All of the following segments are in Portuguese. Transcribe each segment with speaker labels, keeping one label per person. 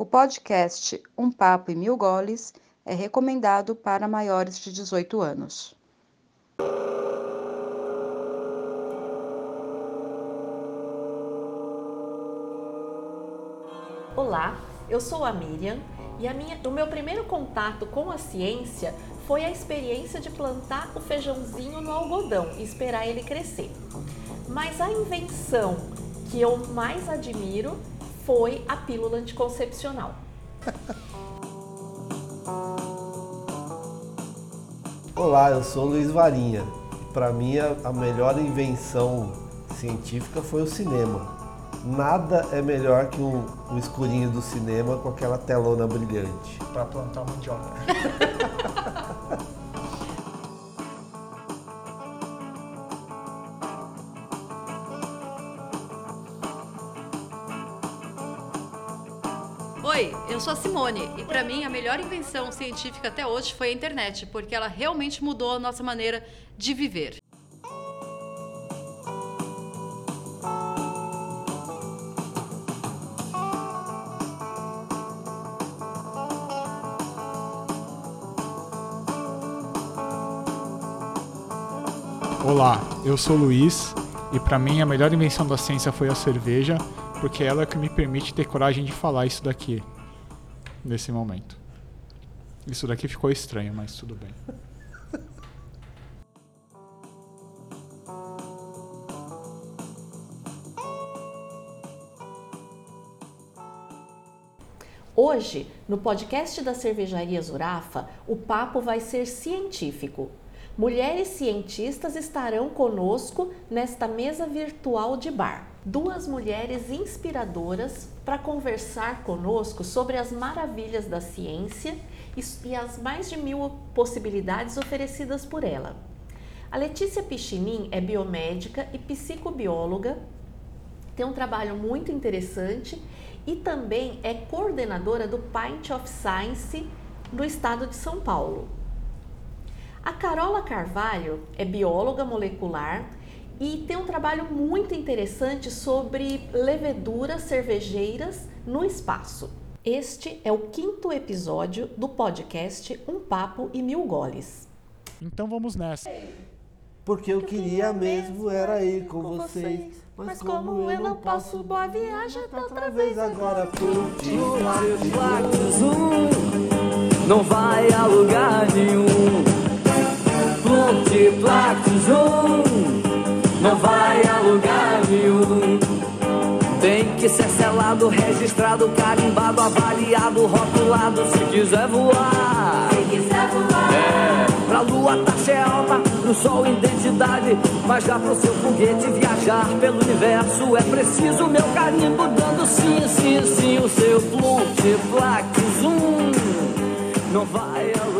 Speaker 1: O podcast Um Papo e Mil Goles é recomendado para maiores de 18 anos.
Speaker 2: Olá, eu sou a Miriam e a minha, o meu primeiro contato com a ciência foi a experiência de plantar o feijãozinho no algodão e esperar ele crescer. Mas a invenção que eu mais admiro foi a pílula anticoncepcional.
Speaker 3: Olá, eu sou Luiz Varinha. Para mim, a melhor invenção científica foi o cinema. Nada é melhor que um, um escurinho do cinema com aquela telona brilhante.
Speaker 4: Para plantar mandioca.
Speaker 5: eu sou a Simone e para mim a melhor invenção científica até hoje foi a internet, porque ela realmente mudou a nossa maneira de viver.
Speaker 4: Olá, eu sou Luiz e para mim a melhor invenção da ciência foi a cerveja, porque ela é que me permite ter coragem de falar isso daqui nesse momento. Isso daqui ficou estranho, mas tudo bem.
Speaker 2: Hoje, no podcast da Cervejaria Zurafa, o papo vai ser científico. Mulheres cientistas estarão conosco nesta mesa virtual de bar. Duas mulheres inspiradoras para conversar conosco sobre as maravilhas da ciência e as mais de mil possibilidades oferecidas por ela. A Letícia Pichinin é biomédica e psicobióloga, tem um trabalho muito interessante e também é coordenadora do Pint of Science no estado de São Paulo. A Carola Carvalho é bióloga molecular e tem um trabalho muito interessante sobre leveduras cervejeiras no espaço. Este é o quinto episódio do podcast Um Papo e Mil Goles.
Speaker 4: Então vamos nessa.
Speaker 3: Porque eu queria mesmo era ir com vocês.
Speaker 2: Mas como eu não posso, boa viagem até outra vez agora.
Speaker 6: Não vai a lugar nenhum multiplax um não vai a lugar nenhum. Tem que ser selado, registrado, carimbado, avaliado, rotulado se quiser voar.
Speaker 2: Se quiser voar.
Speaker 6: É, pra lua taxa é alta, pro sol identidade. Mas já pro seu foguete viajar pelo universo é preciso meu carimbo dando sim, sim, sim. O seu multiplax um não vai a lugar.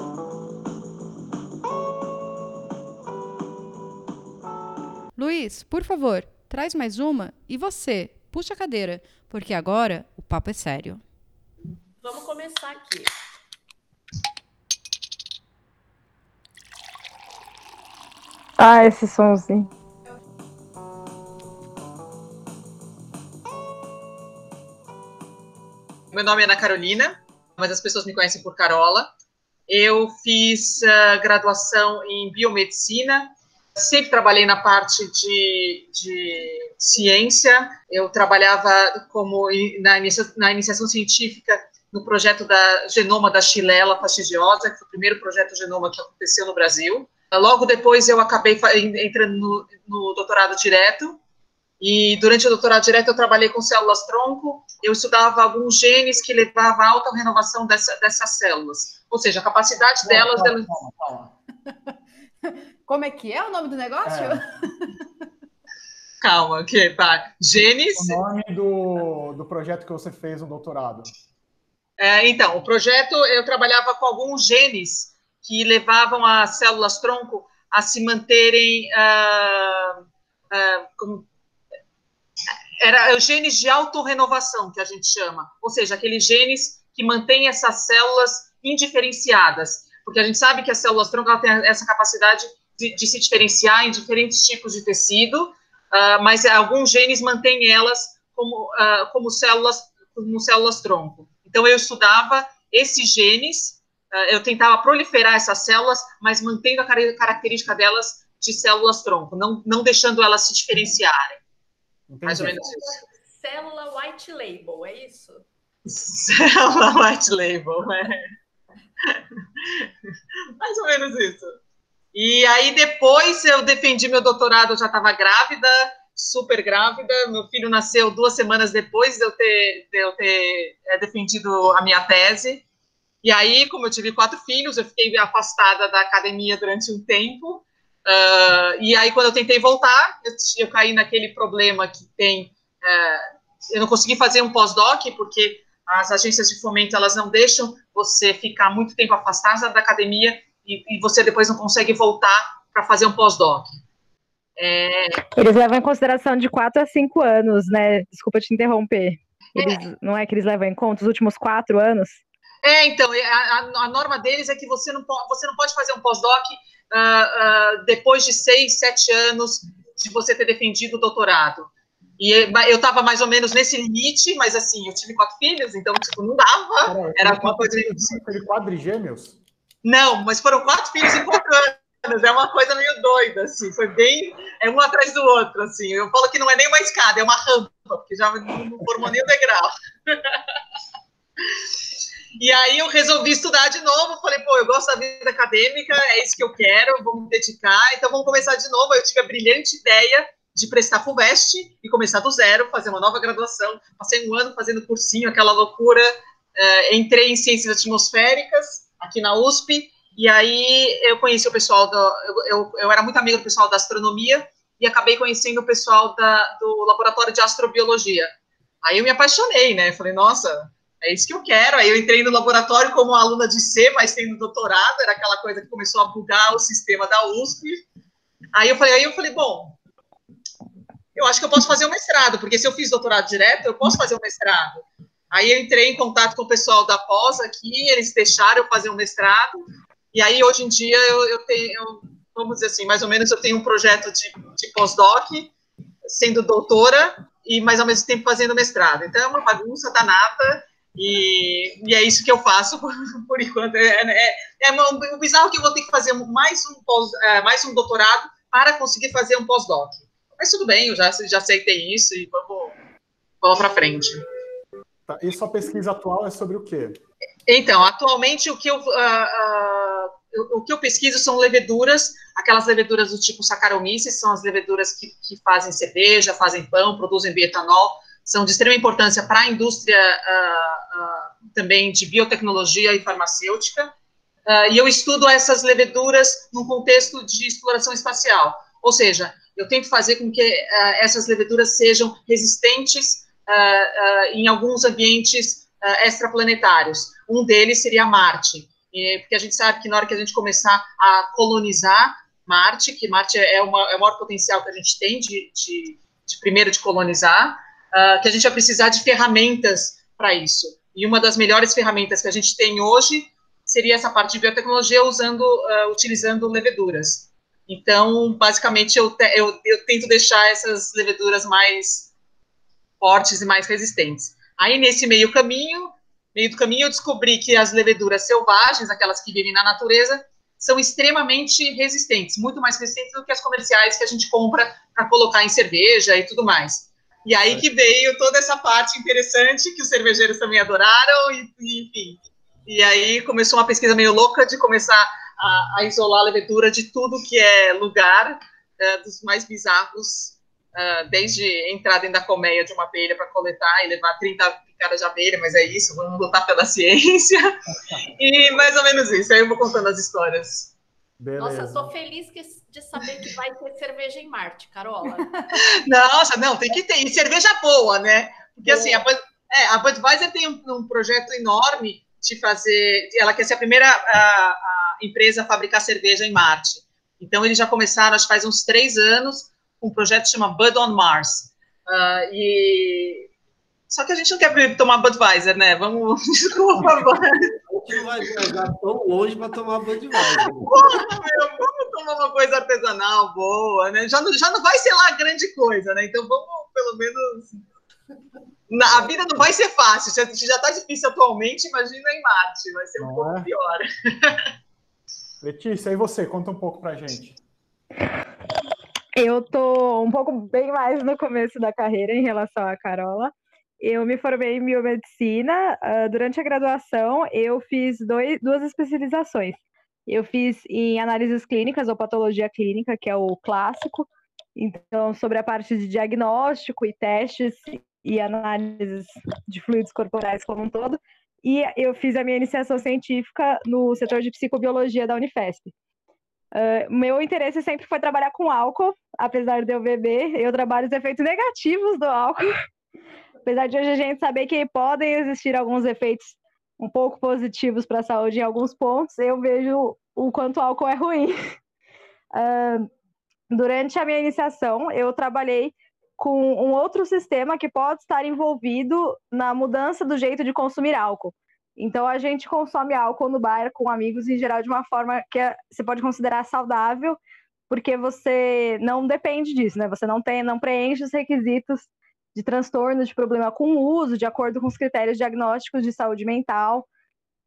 Speaker 5: Luiz, por favor, traz mais uma e você, puxa a cadeira, porque agora o papo é sério.
Speaker 2: Vamos começar aqui.
Speaker 7: Ah, esse somzinho.
Speaker 8: Meu nome é Ana Carolina, mas as pessoas me conhecem por Carola. Eu fiz uh, graduação em biomedicina Sempre trabalhei na parte de, de ciência, eu trabalhava como na, inicia, na iniciação científica no projeto da genoma da Chilela fastidiosa, que foi o primeiro projeto genoma que aconteceu no Brasil. Logo depois eu acabei entrando no, no doutorado direto, e durante o doutorado direto eu trabalhei com células tronco, eu estudava alguns genes que levavam à alta renovação dessa, dessas células, ou seja, a capacidade delas... Calma, calma, calma.
Speaker 5: Como é que é o nome do negócio? É.
Speaker 8: Calma, que tá. Genes.
Speaker 4: O nome do, do projeto que você fez no doutorado.
Speaker 8: É, então, o projeto, eu trabalhava com alguns genes que levavam as células-tronco a se manterem uh, uh, como, era os genes de autorrenovação, que a gente chama, ou seja, aqueles genes que mantêm essas células indiferenciadas, porque a gente sabe que as células-tronco têm essa capacidade de, de, se diferenciar em diferentes tipos de tecido, uh, mas alguns genes mantêm elas como, como células como células-tronco. Então, eu estudava esses genes, uh, eu tentava proliferar essas células, mas mantendo a característica delas de células-tronco, não, não deixando elas se diferenciarem. Entendi. Mais ou menos isso.
Speaker 9: Célula white label, é isso?
Speaker 8: Célula white label, é. Mais ou menos isso. E aí depois eu defendi meu doutorado, eu já estava grávida, super grávida. Meu filho nasceu duas semanas depois de eu ter, de eu ter é, defendido a minha tese. E aí, como eu tive quatro filhos, eu fiquei afastada da academia durante um tempo. Uh, e aí, quando eu tentei voltar, eu, eu caí naquele problema que tem. Uh, eu não consegui fazer um pós-doc, porque as agências de fomento elas não deixam você ficar muito tempo afastada da academia e, e você depois não consegue voltar para fazer um pós-doc.
Speaker 7: É... Eles levam em consideração de 4 a 5 anos, né? Desculpa te interromper. Eles, é. Não é que eles levam em conta os últimos quatro anos?
Speaker 8: É, então, a, a, a norma deles é que você não, pode, você não pode fazer um pós-doc uh, uh, depois de seis, sete anos de você ter defendido o doutorado. E eu estava mais ou menos nesse limite, mas assim, eu tive quatro filhos, então, tipo, não dava. Era alguma coisa.
Speaker 4: Teve quadrigêmeos?
Speaker 8: Não, mas foram quatro filhos em quatro anos é uma coisa meio doida, assim, foi bem, é um atrás do outro, assim, eu falo que não é nem uma escada, é uma rampa, porque já não formou nem o degrau. E aí eu resolvi estudar de novo, falei, pô, eu gosto da vida acadêmica, é isso que eu quero, vou me dedicar, então vamos começar de novo. Eu tive a brilhante ideia de prestar FUVEST e começar do zero, fazer uma nova graduação. Passei um ano fazendo cursinho, aquela loucura. Uh, entrei em ciências atmosféricas aqui na USP, e aí eu conheci o pessoal, do, eu, eu, eu, era muito amigo do pessoal da astronomia e acabei conhecendo o pessoal da, do laboratório de astrobiologia. Aí eu me apaixonei, né? Falei, nossa, é isso que eu quero. Aí eu entrei no laboratório como aluna de C, mas tendo doutorado, era aquela coisa que começou a bugar o sistema da USP. Aí eu falei, aí eu falei, bom, eu acho que eu posso fazer um mestrado, porque se eu fiz doutorado direto, eu posso fazer um mestrado. Aí eu entrei em contato com o pessoal da pós aqui, eles deixaram eu fazer um mestrado. E aí, hoje em dia, eu, eu tenho, eu, vamos dizer assim, mais ou menos eu tenho um projeto de, de pós-doc, sendo doutora, e mais ao mesmo tempo fazendo mestrado. Então, é uma bagunça danada, e, e é isso que eu faço por, enquanto. É, é, é uma, um bizarro que eu vou ter que fazer mais um, pós, é, mais um doutorado para conseguir fazer um pós-doc. Mas tudo bem, eu já, já aceitei isso e vamos, vamos para frente.
Speaker 4: Tá, e sua pesquisa atual é sobre o quê?
Speaker 8: Então, atualmente o que eu, uh, uh, o que eu pesquiso são leveduras, aquelas leveduras do tipo Saccharomyces, são as leveduras que, que fazem cerveja, fazem pão, produzem bioetanol, são de extrema importância para a indústria uh, também de biotecnologia e farmacêutica. e eu estudo essas leveduras num contexto de exploração espacial, ou seja, eu tento fazer com que essas leveduras sejam resistentes em alguns ambientes extraplanetários. Um deles seria Marte, e, porque a gente sabe que na hora que a gente começar a colonizar Marte, que Marte é, uma, é o maior potencial que a gente tem de, de, de primeiro de colonizar, uh, que a gente vai precisar de ferramentas para isso. E uma das melhores ferramentas que a gente tem hoje seria essa parte de biotecnologia usando, uh, utilizando leveduras. Então, basicamente, eu, te, eu, eu tento deixar essas leveduras mais fortes e mais resistentes. Aí, nesse meio caminho, meio do caminho, eu descobri que as leveduras selvagens, aquelas que vivem na natureza, são extremamente resistentes, muito mais resistentes do que as comerciais que a gente compra para colocar em cerveja e tudo mais. E aí que veio toda essa parte interessante que os cervejeiros também adoraram, e, e enfim. E aí começou uma pesquisa meio louca de começar a, a isolar a levedura de tudo que é lugar, uh, dos mais bizarros Uh, desde entrar dentro da colmeia de uma abelha para coletar e levar 30 picadas de abelha, mas é isso, vamos lutar pela ciência. e mais ou menos isso, aí eu vou contando as histórias.
Speaker 9: Beleza. Nossa, estou feliz de saber que vai ter cerveja em Marte, Carola.
Speaker 8: Nossa, não, tem que ter. E cerveja boa, né? Porque assim, a, É, a Budweiser tem um, um, projeto enorme de fazer. Ela quer ser a primeira a, a empresa a fabricar cerveja em Marte. Então, eles já começaram, acho que faz uns três anos, um projeto que chama Bud on Mars. Uh, e só que a gente não quer tomar Budweiser, né? Vamos. Desculpa,
Speaker 3: A gente não vai viajar tão longe para tomar Budweiser.
Speaker 8: Porra, meu, vamos tomar uma coisa artesanal boa, né? Já não, já não vai ser lá grande coisa, né? Então vamos, pelo menos. Na, a vida não vai ser fácil. Se já está difícil atualmente, imagina em Marte. Vai ser um não pouco é? pior.
Speaker 4: Letícia, e você? Conta um pouco pra gente.
Speaker 7: Eu tô um pouco bem mais no começo da carreira em relação à Carola. Eu me formei em biomedicina. Uh, durante a graduação, eu fiz dois, duas especializações. Eu fiz em análises clínicas ou patologia clínica, que é o clássico. Então, sobre a parte de diagnóstico e testes e análises de fluidos corporais como um todo. E eu fiz a minha iniciação científica no setor de psicobiologia da Unifesp. Uh, meu interesse sempre foi trabalhar com álcool, apesar de eu beber, eu trabalho os efeitos negativos do álcool. Apesar de hoje a gente saber que podem existir alguns efeitos um pouco positivos para a saúde em alguns pontos, eu vejo o quanto o álcool é ruim. Uh, durante a minha iniciação, eu trabalhei com um outro sistema que pode estar envolvido na mudança do jeito de consumir álcool. Então, a gente consome álcool no bar com amigos, em geral, de uma forma que é, você pode considerar saudável, porque você não depende disso, né? Você não tem, não preenche os requisitos de transtorno de problema com o uso, de acordo com os critérios diagnósticos de saúde mental,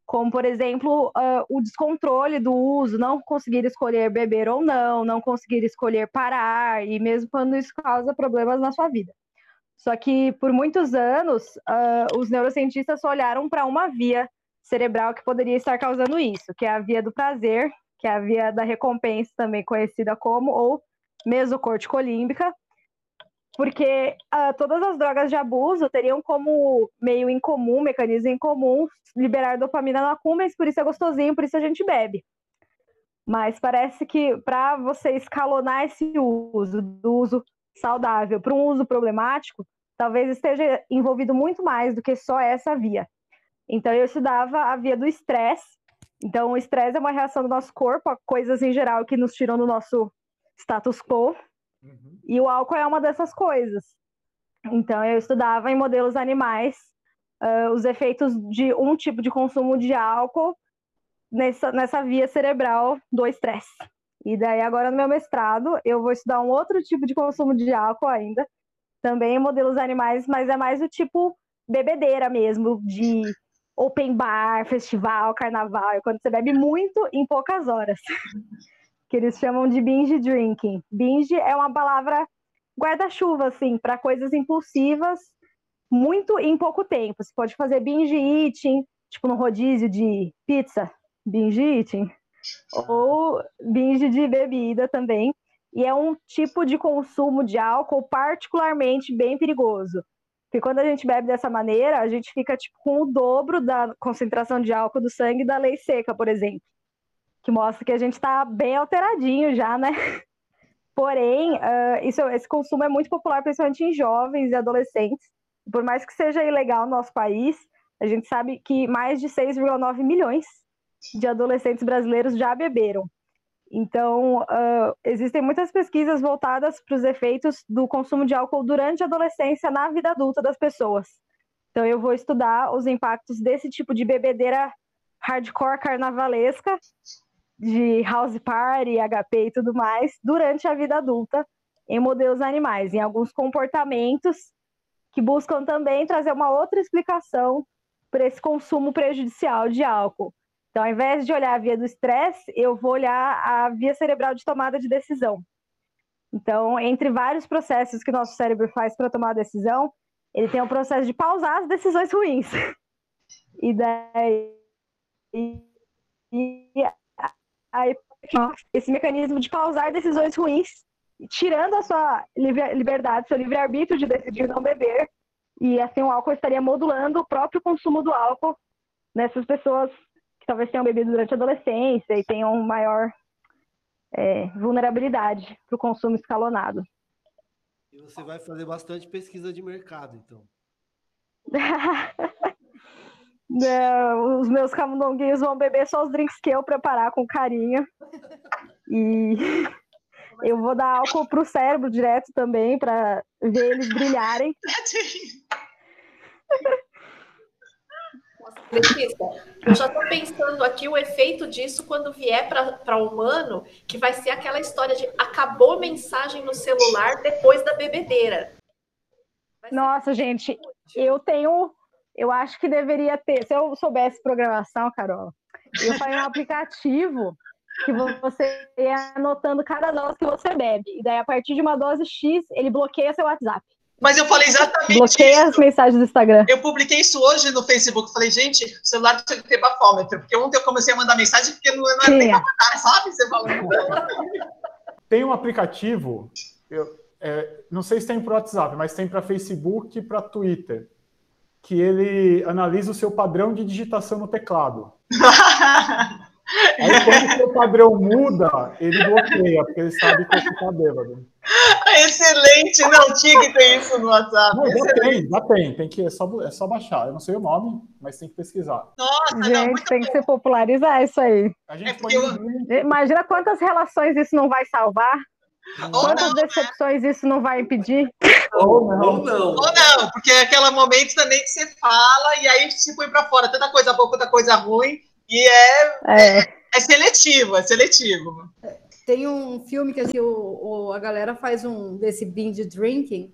Speaker 7: como, por exemplo, uh, o descontrole do uso, não conseguir escolher beber ou não, não conseguir escolher parar, e mesmo quando isso causa problemas na sua vida. Só que, por muitos anos, uh, os neurocientistas só olharam para uma via cerebral que poderia estar causando isso, que é a via do prazer, que é a via da recompensa, também conhecida como, ou mesocorticolímbica, porque uh, todas as drogas de abuso teriam como meio em comum, mecanismo em comum, liberar dopamina no acúmulo, por isso é gostosinho, por isso a gente bebe. Mas parece que para você escalonar esse uso, do uso saudável para um uso problemático, talvez esteja envolvido muito mais do que só essa via. Então eu estudava a via do estresse. Então o estresse é uma reação do nosso corpo a coisas em geral que nos tiram do nosso status quo, Uhum. E o álcool é uma dessas coisas. Então, eu estudava em modelos animais uh, os efeitos de um tipo de consumo de álcool nessa, nessa via cerebral do estresse. E daí, agora no meu mestrado, eu vou estudar um outro tipo de consumo de álcool ainda, também em modelos animais, mas é mais o tipo bebedeira mesmo, de open bar, festival, carnaval, é quando você bebe muito em poucas horas que eles chamam de binge drinking. Binge é uma palavra guarda-chuva, assim, para coisas impulsivas, muito em pouco tempo. Você pode fazer binge eating, tipo no rodízio de pizza, binge eating, ou binge de bebida também. E é um tipo de consumo de álcool particularmente bem perigoso. Porque quando a gente bebe dessa maneira, a gente fica tipo, com o dobro da concentração de álcool do sangue da lei seca, por exemplo que mostra que a gente está bem alteradinho já, né? Porém, uh, isso, esse consumo é muito popular, principalmente em jovens e adolescentes. Por mais que seja ilegal no nosso país, a gente sabe que mais de 6,9 milhões de adolescentes brasileiros já beberam. Então, uh, existem muitas pesquisas voltadas para os efeitos do consumo de álcool durante a adolescência na vida adulta das pessoas. Então, eu vou estudar os impactos desse tipo de bebedeira hardcore carnavalesca de house party, HP e tudo mais durante a vida adulta em modelos animais, em alguns comportamentos que buscam também trazer uma outra explicação para esse consumo prejudicial de álcool. Então, ao invés de olhar a via do estresse, eu vou olhar a via cerebral de tomada de decisão. Então, entre vários processos que o nosso cérebro faz para tomar a decisão, ele tem o processo de pausar as decisões ruins. E daí e aí, esse mecanismo de pausar decisões ruins, tirando a sua liberdade, seu livre-arbítrio de decidir não beber, e assim o álcool estaria modulando o próprio consumo do álcool nessas pessoas que talvez tenham bebido durante a adolescência e tenham maior é, vulnerabilidade para o consumo escalonado.
Speaker 3: E você vai fazer bastante pesquisa de mercado, então.
Speaker 7: É, os meus camundonguinhos vão beber só os drinks que eu preparar com carinho. E eu vou dar álcool pro cérebro direto também, para ver eles brilharem.
Speaker 9: Letícia, eu já estou pensando aqui o efeito disso quando vier para o humano, que vai ser aquela história de acabou mensagem no celular depois da bebedeira.
Speaker 7: Nossa, gente, eu tenho. Eu acho que deveria ter. Se eu soubesse programação, Carol, eu faria um aplicativo que você ia anotando cada dose que você bebe. E daí, a partir de uma dose X, ele bloqueia seu WhatsApp.
Speaker 8: Mas eu falei exatamente
Speaker 7: Bloqueia
Speaker 8: isso.
Speaker 7: as mensagens do Instagram.
Speaker 8: Eu publiquei isso hoje no Facebook. Falei, gente, o celular tinha que ter bafômetro. Porque ontem eu comecei a mandar mensagem porque não, não era nem pra mandar, sabe? Você falando.
Speaker 4: Tem um aplicativo, eu, é, não sei se tem para WhatsApp, mas tem para Facebook e para Twitter, que ele analisa o seu padrão de digitação no teclado. Aí quando o seu padrão muda, ele bloqueia, porque ele sabe que você está bêbado.
Speaker 8: Excelente! Não, tinha que ter isso no WhatsApp.
Speaker 4: Não, já tem, já tem. tem que, é, só, é só baixar. Eu não sei o nome, mas tem que pesquisar.
Speaker 8: Nossa, não,
Speaker 7: Gente,
Speaker 8: muito
Speaker 7: tem que se popularizar isso aí.
Speaker 4: A gente
Speaker 8: É
Speaker 4: pode
Speaker 8: eu-
Speaker 7: Imagina quantas relações isso não vai salvar,
Speaker 8: Ou
Speaker 7: quantas
Speaker 8: não,
Speaker 7: decepções isso não vai impedir.
Speaker 3: Ou não.
Speaker 8: ou não, porque é aquele momento também que você fala e aí se põe pra fora tanta coisa boa quanto coisa ruim. E é,
Speaker 7: É,
Speaker 8: é seletivo, é seletivo.
Speaker 10: Tem um filme que a, gente- o- o- a galera faz um desse binge drinking,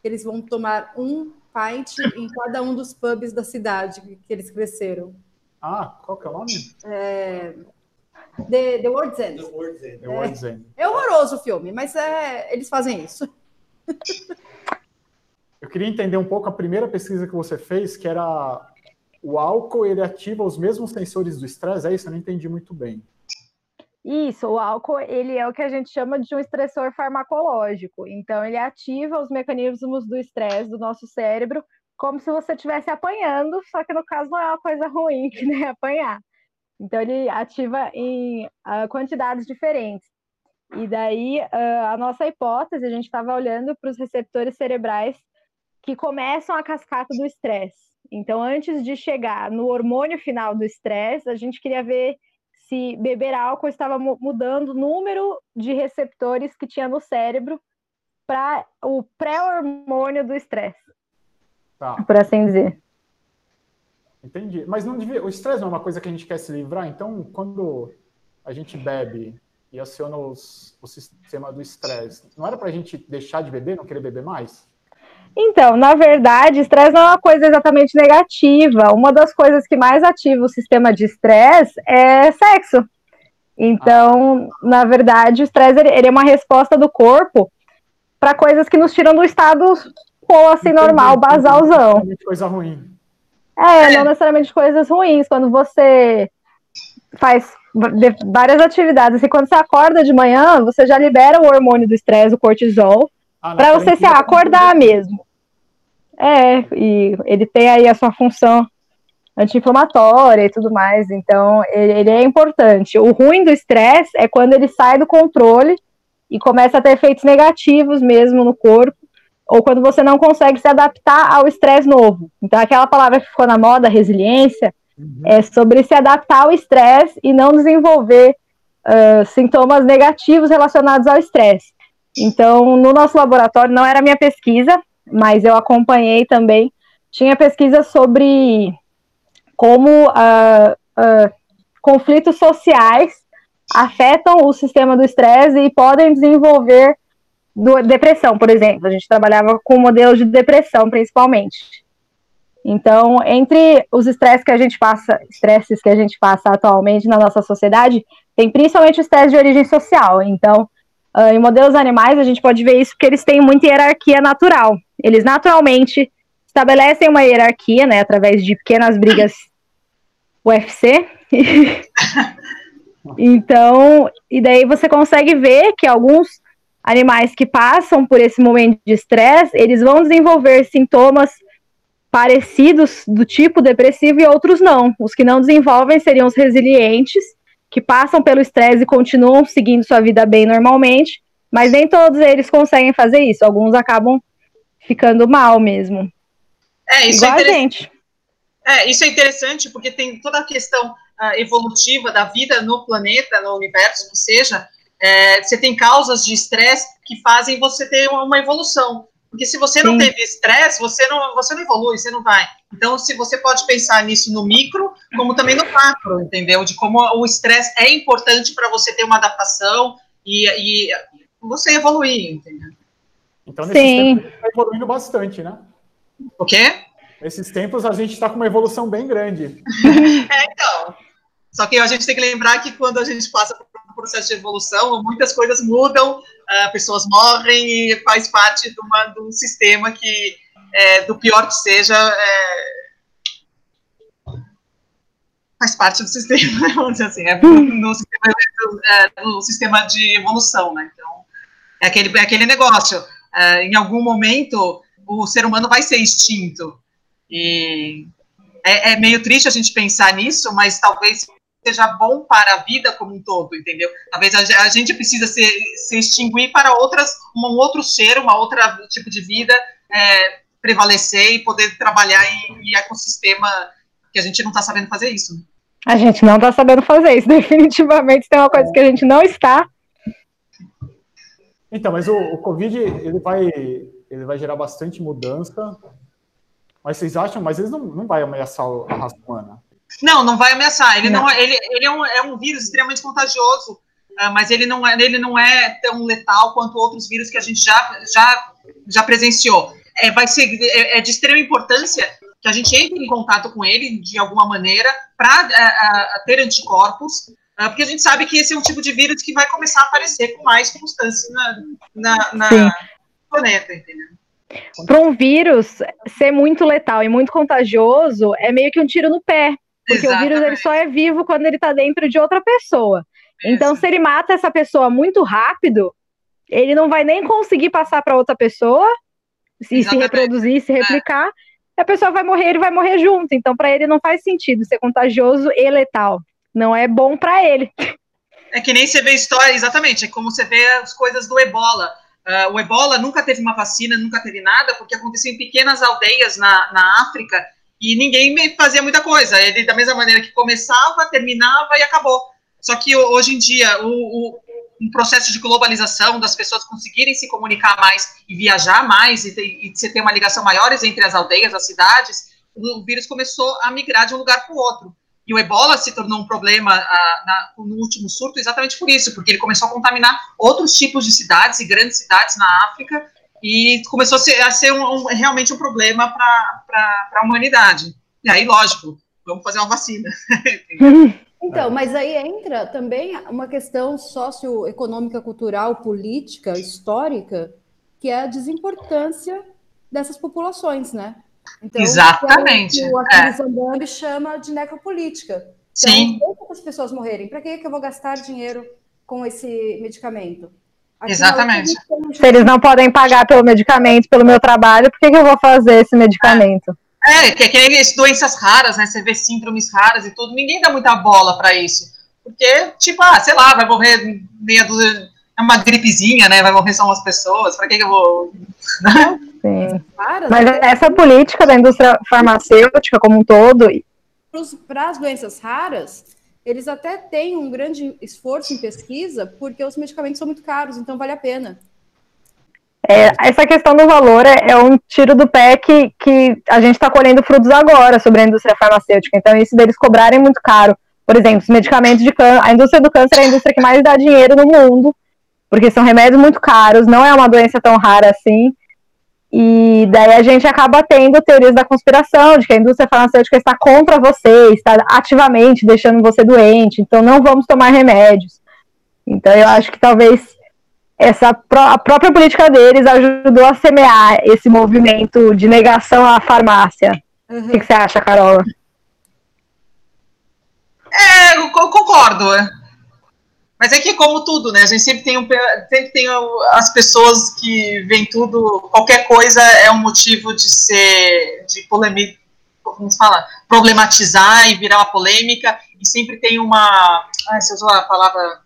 Speaker 10: que eles vão tomar um pint em cada um dos pubs da cidade que, eles cresceram.
Speaker 4: Ah, qual que é o nome?
Speaker 10: É, The, The World's End.
Speaker 4: Eu vou dizendo.
Speaker 10: É horroroso o filme, mas é, eles fazem isso.
Speaker 4: Eu queria entender um pouco a primeira pesquisa que você fez, que era o álcool, ele ativa os mesmos sensores do estresse, é isso? Eu não entendi muito bem.
Speaker 7: Isso, o álcool, ele é o que a gente chama de um estressor farmacológico. Então, ele ativa os mecanismos do estresse do nosso cérebro, como se você estivesse apanhando, só que no caso não é uma coisa ruim, que nem apanhar. Então, ele ativa em ah, quantidades diferentes. E daí, ah, a nossa hipótese, a gente estava olhando para os receptores cerebrais que começam a cascata do estresse. Então, antes de chegar no hormônio final do estresse, a gente queria ver se beber álcool estava mu- mudando o número de receptores que tinha no cérebro para o pré-hormônio do estresse,
Speaker 4: Tá,
Speaker 7: por assim dizer.
Speaker 4: entendi. Mas não devia, o estresse não é uma coisa que a gente quer se livrar, então quando a gente bebe e aciona os, o sistema do estresse, não era pra gente deixar de beber, não querer beber mais?
Speaker 7: Então, na verdade, estresse não é uma coisa exatamente negativa. Uma das coisas que mais ativa o sistema de estresse é sexo. Então, na verdade, o estresse ele, é uma resposta do corpo para coisas que nos tiram do estado quo, assim, normal,
Speaker 4: Entendi,
Speaker 7: basalzão.
Speaker 4: entendi. Coisa ruim.
Speaker 7: É, não necessariamente coisas ruins. Quando você faz várias atividades, assim, quando você acorda de manhã, você já libera o hormônio do estresse, o cortisol,
Speaker 4: Ah,
Speaker 7: para você se acordar mesmo. É, e ele tem aí a sua função anti-inflamatória e tudo mais, então ele, ele é importante. O ruim do estresse é quando ele sai do controle e começa a ter efeitos negativos mesmo no corpo, ou quando você não consegue se adaptar ao estresse novo. Então, aquela palavra que ficou na moda, resiliência, é sobre se adaptar ao estresse e não desenvolver ah, sintomas negativos relacionados ao estresse. Então, no nosso laboratório, não era minha pesquisa, mas eu acompanhei também. Tinha pesquisa sobre como ah, ah, conflitos sociais afetam o sistema do estresse e podem desenvolver do- depressão, por exemplo. A gente trabalhava com modelos de depressão, principalmente. Então, entre os estresses que a gente passa, estresses que a gente passa atualmente na nossa sociedade, tem principalmente o estresse de origem social. Então, ah, em modelos animais, a gente pode ver isso porque eles têm muita hierarquia natural. Eles naturalmente estabelecem uma hierarquia, né, através de pequenas brigas UFC. então, e daí você consegue ver que alguns animais que passam por esse momento de estresse, eles vão desenvolver sintomas parecidos do tipo depressivo e outros não. Os que não desenvolvem seriam os resilientes, que passam pelo estresse e continuam seguindo sua vida bem normalmente, mas nem todos eles conseguem fazer isso. Alguns acabam ficando mal mesmo.
Speaker 8: É, isso
Speaker 7: Igual
Speaker 8: é interessante. É, isso é interessante porque tem toda a questão ah, evolutiva da vida no planeta, no universo, que seja, é, você tem causas de estresse que fazem você ter uma, uma evolução. Porque se você não
Speaker 7: Sim.
Speaker 8: teve estresse, você não, você não evolui, você não vai. Então, se você pode pensar nisso no micro, como também no macro, entendeu? De como o estresse é importante para você ter uma adaptação e, e você evoluir, entendeu?
Speaker 4: Então, nesses
Speaker 7: Sim.
Speaker 4: tempos, a gente está evoluindo bastante, né?
Speaker 8: O quê?
Speaker 4: Nesses tempos, a gente está com uma evolução bem grande.
Speaker 8: É, então. Só que a gente tem que lembrar que quando a gente passa por um processo de evolução, muitas coisas mudam, ah, pessoas morrem e faz parte de, uma, de um sistema que, é, do pior que seja, é, faz parte do sistema, vamos dizer assim, é no sistema, é, no sistema de evolução, né? Então, é aquele, é aquele negócio. ah, em algum momento, o ser humano vai ser extinto. E é, é meio triste a gente pensar nisso, mas talvez seja bom para a vida como um todo, entendeu? Talvez a, a gente precisa se, se extinguir para outras, um outro ser, uma outra tipo de vida é, prevalecer e poder trabalhar em, em ecossistema que a gente não está sabendo fazer isso. né?
Speaker 7: A gente não tá sabendo fazer isso. Definitivamente tem uma coisa que a gente não está.
Speaker 4: Então, mas o, o Covid ele vai, ele vai gerar bastante mudança. Mas vocês acham, mas eles não, não vai ameaçar a raça humana.
Speaker 8: Não, não vai ameaçar. Ele não, é- ele, ele é, um, é um vírus extremamente contagioso, ah, mas ele não, é, ele não é tão letal quanto outros vírus que a gente já, já, já presenciou. É, vai ser, é, é de extrema importância que a gente entre em contato com ele de alguma maneira para ter anticorpos, ah, porque a gente sabe que esse é um tipo de vírus que vai começar a aparecer com mais constância na, na, na planeta, entendeu?
Speaker 7: Para um vírus ser muito letal e muito contagioso, é meio que um tiro no pé. Porque o vírus ele só é vivo quando ele tá dentro de outra pessoa. Então, se ele mata essa pessoa muito rápido, ele não vai nem conseguir passar para outra pessoa e se
Speaker 8: Exatamente.
Speaker 7: reproduzir, se replicar. A pessoa vai morrer, ele vai morrer junto. Então, para ele não faz sentido ser contagioso e letal. Não é bom para ele.
Speaker 8: É que nem você vê história, exatamente, é como você vê as coisas do ebola. Ah, o ebola nunca teve uma vacina, nunca teve nada, porque aconteceu em pequenas aldeias na, na África e ninguém fazia muita coisa. Ele, da mesma maneira que começava, terminava e acabou. Só que ho- hoje em dia, o, o um processo de globalização, das pessoas conseguirem se comunicar mais e viajar mais e, e você ter uma ligação maiores entre as aldeias, as cidades, o, vírus começou a migrar de um lugar para o outro. E o ebola se tornou um problema ah, na- no último surto exatamente por isso, porque ele começou a contaminar outros tipos de cidades e grandes cidades na África e começou a ser, a ser um- um- realmente um problema para a humanidade. E aí, lógico, vamos fazer uma vacina.
Speaker 10: Então, mas aí entra também uma questão socioeconômica, cultural, política, histórica, que é a desimportância dessas populações, né? Então,
Speaker 8: Exatamente,
Speaker 10: que é o
Speaker 8: é.
Speaker 10: Aquiles Zambambi chama de necropolítica.
Speaker 8: Sim.
Speaker 10: Então, deixa as pessoas morrerem. Para que, que eu vou gastar dinheiro com esse medicamento? Afinal,
Speaker 8: Exatamente.
Speaker 7: Se eles não podem pagar pelo medicamento, pelo meu trabalho, por que, que eu vou fazer esse medicamento?
Speaker 8: É, que é que nem as doenças raras, né? Você vê síndromes raras e tudo, ninguém dá muita bola para isso. Porque, tipo, ah, sei lá, vai morrer meia dúzia. É uma gripezinha, né? Vai morrer só umas pessoas. Para que, que eu vou.
Speaker 7: Sim.
Speaker 10: raras,
Speaker 7: Mas essa política da indústria farmacêutica como um todo,
Speaker 10: para as doenças raras, eles até têm um grande esforço em pesquisa, porque os medicamentos são muito caros, então vale a pena.
Speaker 7: É, essa questão do valor é, é um tiro do pé que, que a gente está colhendo frutos agora sobre a indústria farmacêutica. Então, isso deles cobrarem muito caro. Por exemplo, os medicamentos de câncer, a indústria do câncer é a indústria que mais dá dinheiro no mundo, porque são remédios muito caros, não é uma doença tão rara assim. E daí a gente acaba tendo teorias da conspiração, de que a indústria farmacêutica está contra você, está ativamente deixando você doente, então não vamos tomar remédios. Então eu acho que talvez essa pró- a própria política deles ajudou a semear esse movimento de negação à farmácia. O que, que você acha, Carola?
Speaker 8: É, eu co- concordo. é. Mas é que, como tudo, né? A gente sempre tem, um, sempre tem as pessoas que veem tudo, qualquer coisa é um motivo de ser, de polêmica, como se fala, problematizar e virar uma polêmica, e sempre tem uma. Ah, você usou a palavra.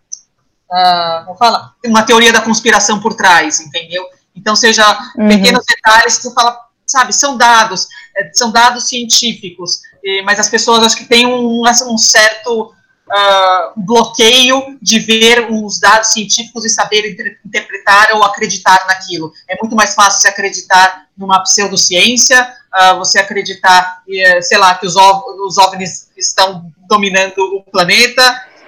Speaker 8: Ah, como fala? Uma teoria da conspiração por trás, entendeu? Então, seja
Speaker 7: Uhum.
Speaker 8: pequenos detalhes que você fala, sabe, são dados. é, são dados científicos, mas as pessoas acho que têm um, um certo uh, bloqueio de ver os dados científicos e saber inter interpretar ou acreditar naquilo. É muito mais fácil se acreditar numa pseudociência, uh, você acreditar, uh, sei lá, que os, os OVNIs estão dominando o planeta,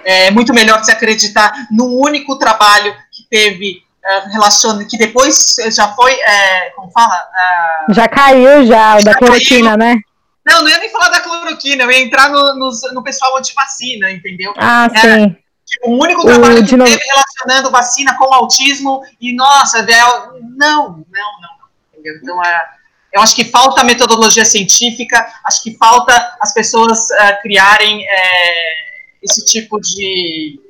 Speaker 8: é muito melhor se acreditar num único trabalho que teve uh, que depois já foi é, como fala
Speaker 7: uh, já caiu já, já da cloroquina né
Speaker 8: não, não ia nem falar da cloroquina, eu ia entrar no, no, no pessoal antivacina, entendeu?
Speaker 7: Ah, é, sim.
Speaker 8: Tipo, o único trabalho o, que teve relacionando vacina com autismo e, nossa, velho, não, não, não, entendeu? Então, é, eu acho que falta metodologia científica, acho que falta as pessoas uh, criarem é, esse tipo de,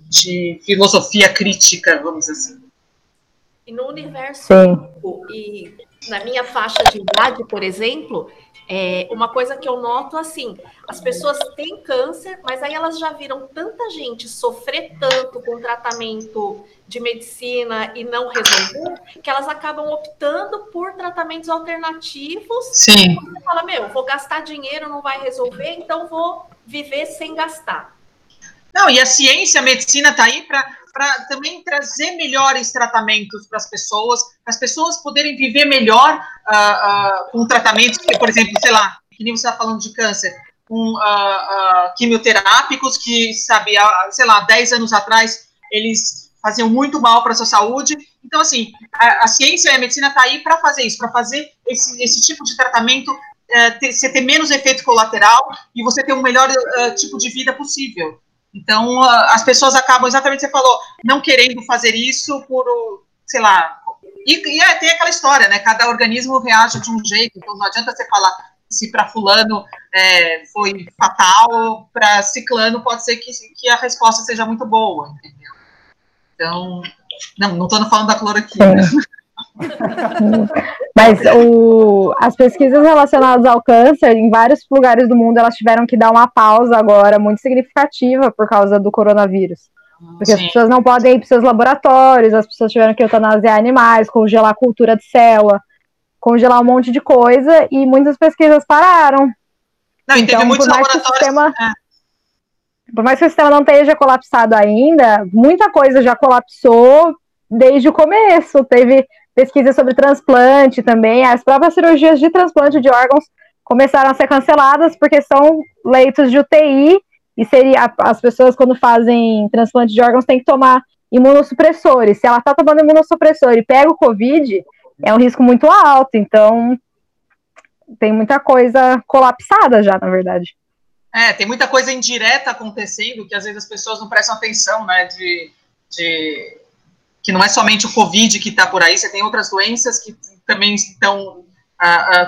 Speaker 8: de filosofia crítica, vamos dizer assim.
Speaker 9: E no universo e na minha faixa de idade, por exemplo, é, uma coisa que eu noto assim, as pessoas têm câncer, mas aí elas já viram tanta gente sofrer tanto com tratamento de medicina e não resolver, que elas acabam optando por tratamentos alternativos.
Speaker 8: Sim.
Speaker 9: Você fala, meu, vou gastar dinheiro, não vai resolver, então vou viver sem gastar.
Speaker 8: Não, e a ciência, a medicina está aí para também trazer melhores tratamentos para as pessoas, para as pessoas poderem viver melhor uh, uh, com tratamentos, que, por exemplo, sei lá, que nem você está falando de câncer, com uh, quimioterápicos que, sabe, sei lá, 10 anos atrás, eles faziam muito mal para a sua saúde. Então, assim, a, a ciência e a medicina está aí para fazer isso, para fazer esse, esse tipo de tratamento uh, ter, você ter menos efeito colateral e você ter um melhor uh, tipo de vida possível. Então, as pessoas acabam, exatamente você falou, não querendo fazer isso por, sei lá. E, e é, tem aquela história, né? Cada organismo reage de um jeito, então não adianta você falar se para fulano é, foi fatal, para ciclano pode ser que, que a resposta seja muito boa, entendeu? Então, não, não estou falando da cloroquina.
Speaker 7: Mas o, as pesquisas relacionadas ao câncer em vários lugares do mundo elas tiveram que dar uma pausa agora muito significativa por causa do coronavírus. Porque Sim. as pessoas não podem ir para seus laboratórios, as pessoas tiveram que eutanasiar animais, congelar a cultura de célula, congelar um monte de coisa e muitas pesquisas pararam.
Speaker 8: Não, então, teve muitos laboratórios. Sistema,
Speaker 7: é. Por mais que o sistema não esteja colapsado ainda, muita coisa já colapsou desde o começo. Teve pesquisa sobre transplante também. As próprias cirurgias de transplante de órgãos começaram a ser canceladas porque são leitos de UTI e seria as pessoas quando fazem transplante de órgãos têm que tomar imunossupressores. Se ela está tomando imunossupressor e pega o COVID, é um risco muito alto. Então tem muita coisa colapsada já, na verdade.
Speaker 8: É, tem muita coisa indireta acontecendo que às vezes as pessoas não prestam atenção, né? De, de que não é somente o Covid que está por aí, você tem outras doenças que também estão,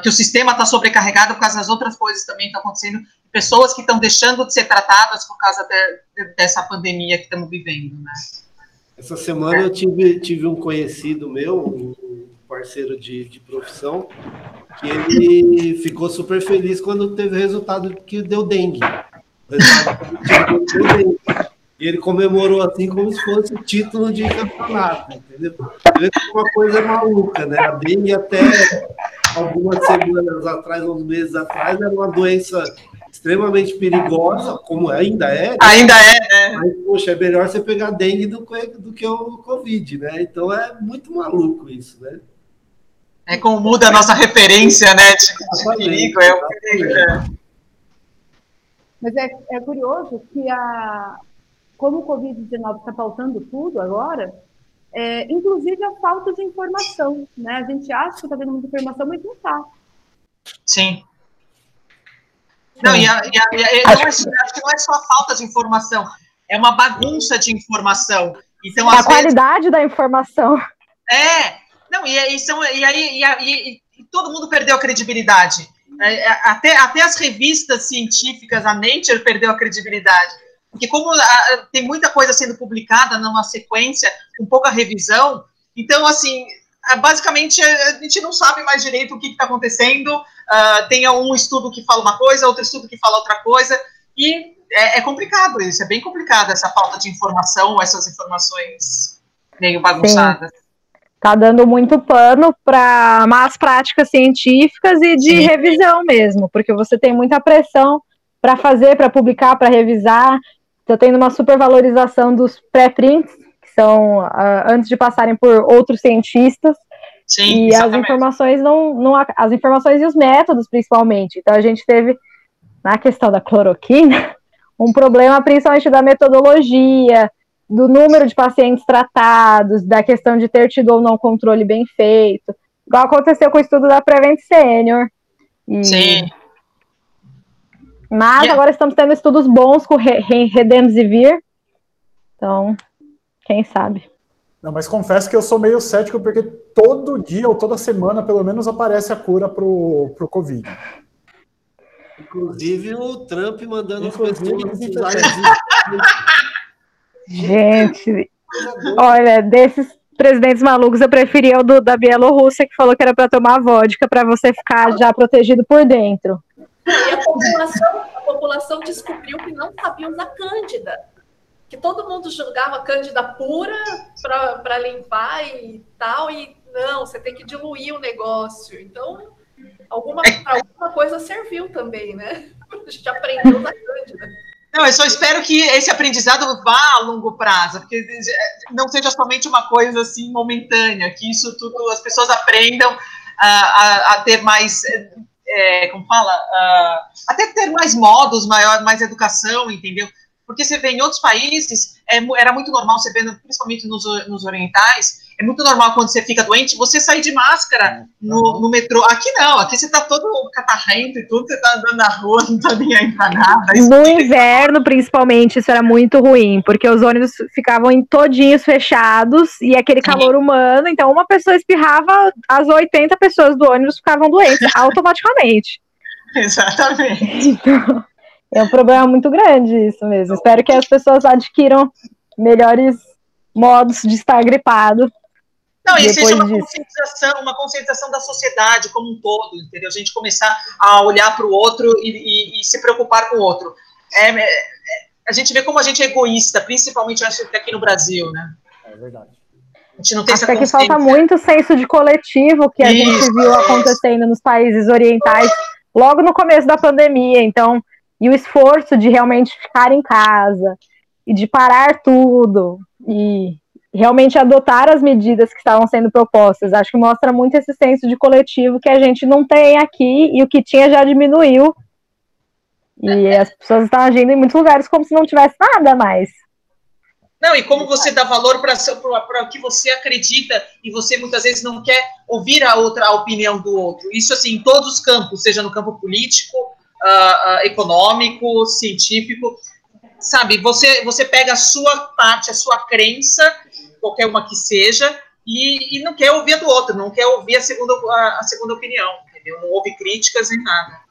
Speaker 8: que o sistema está sobrecarregado por causa das outras coisas que também estão acontecendo, pessoas que estão deixando de ser tratadas por causa de, de, dessa pandemia que estamos vivendo, né?
Speaker 3: Essa semana eu tive, tive um conhecido meu, um parceiro de, de profissão, que ele ficou super feliz quando teve o resultado que deu dengue. O resultado deu dengue. E ele comemorou assim como se fosse o título de campeonato, entendeu? Uma coisa maluca, né? A dengue até algumas semanas atrás, uns meses atrás, era uma doença extremamente perigosa, como ainda é. Né?
Speaker 8: Ainda é, né?
Speaker 3: Mas, poxa, é melhor você pegar dengue do que, do que o Covid, né? Então é muito maluco isso, né?
Speaker 8: É como muda a nossa referência, né? De, de perigo, é um perigo. É.
Speaker 10: Mas é, é curioso que a, como o Covid-19 está pautando tudo agora, é, inclusive a falta de informação, né? A gente acha que está tendo muita informação, mas não está.
Speaker 8: Sim. Não, e, a, e, a, e a, não, é, acho que não é só a falta de informação, é uma bagunça de informação. Então,
Speaker 7: a qualidade vezes, da informação.
Speaker 8: É, não, e, e, são, e aí e, e, todo mundo perdeu a credibilidade. É, é, até, até as revistas científicas, a Nature perdeu a credibilidade. Porque como a, ah, tem muita coisa sendo publicada numa sequência, com pouca revisão, então, assim, ah, basicamente a gente não sabe mais direito o que está acontecendo, uh, tem um estudo que fala uma coisa, outro estudo que fala outra coisa, e é, é complicado isso, é bem complicado essa falta de informação, essas informações meio bagunçadas. Sim.
Speaker 7: tá dando muito pano para más práticas científicas e de Sim. revisão mesmo, porque você tem muita pressão para fazer, para publicar, para revisar. Está tendo uma supervalorização dos pré-prints, que são uh, antes de passarem por outros cientistas. Sim, e exatamente. as informações não, não as informações e os métodos principalmente. Então a gente teve na questão da cloroquina um problema principalmente da metodologia, do número de pacientes tratados, da questão de ter tido ou não controle bem feito, igual aconteceu com o estudo da Prevent Senior. E... Sim. Mas yeah. agora estamos tendo estudos bons com Redemsivir, então, quem sabe.
Speaker 4: Não, mas confesso que eu sou meio cético porque todo dia ou toda semana, pelo menos, aparece a cura pro, pro Covid.
Speaker 3: Inclusive o Trump mandando as pessoas
Speaker 7: Gente, olha, desses presidentes malucos, eu preferia o do, da Bielorrússia, que falou que era para tomar vodka, para você ficar já protegido por dentro.
Speaker 9: A população, a população descobriu que não sabia usar Cândida. Que todo mundo julgava Cândida pura para limpar e tal, e não, você tem que diluir o negócio. Então, alguma, alguma coisa serviu também, né? A gente aprendeu a usar Cândida.
Speaker 8: Não, eu só espero que esse aprendizado vá a longo prazo, porque não seja somente uma coisa assim momentânea, que isso tudo as pessoas aprendam a, a, a ter mais, é, como fala, uh, até ter mais modos, maior, mais educação, entendeu? Porque você vê em outros países, é, era muito normal, você vê, principalmente nos, nos orientais, é muito normal quando você fica doente, você sair de máscara no, no metrô. Aqui não, aqui você tá todo catarrento e tudo, você tá andando na rua, não tá nem aí pra nada.
Speaker 7: No inverno, principalmente, isso era muito ruim, porque os ônibus ficavam em todinhos fechados e aquele calor Sim. humano, então uma pessoa espirrava, as 80 pessoas do ônibus ficavam doentes automaticamente.
Speaker 8: Exatamente.
Speaker 7: Então, é um problema muito grande isso mesmo. Espero que as pessoas adquiram melhores modos de estar gripado
Speaker 8: não, e seja uma conscientização, uma conscientização da sociedade como um todo, entendeu? A gente começar a olhar para o outro e, e, e, se preocupar com o outro. É, é, a gente vê como a gente é egoísta, principalmente acho que aqui no Brasil, né?
Speaker 4: É verdade.
Speaker 7: A gente não tem Até que falta muito senso de coletivo que a Isso, gente viu acontecendo nos países orientais logo no começo da pandemia. Então, e o esforço de realmente ficar em casa e de parar tudo e realmente adotar as medidas que estavam sendo propostas. Acho que mostra muito esse senso de coletivo que a gente não tem aqui e o que tinha já diminuiu. E as pessoas estão agindo em muitos lugares como se não tivesse nada mais.
Speaker 8: Não, e como você dá valor para o que você acredita e você muitas vezes não quer ouvir a outra a opinião do outro. Isso assim em todos os campos, seja no campo político, uh, uh, econômico, científico, sabe? Você você pega a sua parte, a sua crença qualquer uma que seja, e, e, não quer ouvir a do outro, não quer ouvir a segunda, a, a segunda opinião, entendeu? Não ouve críticas nem nada.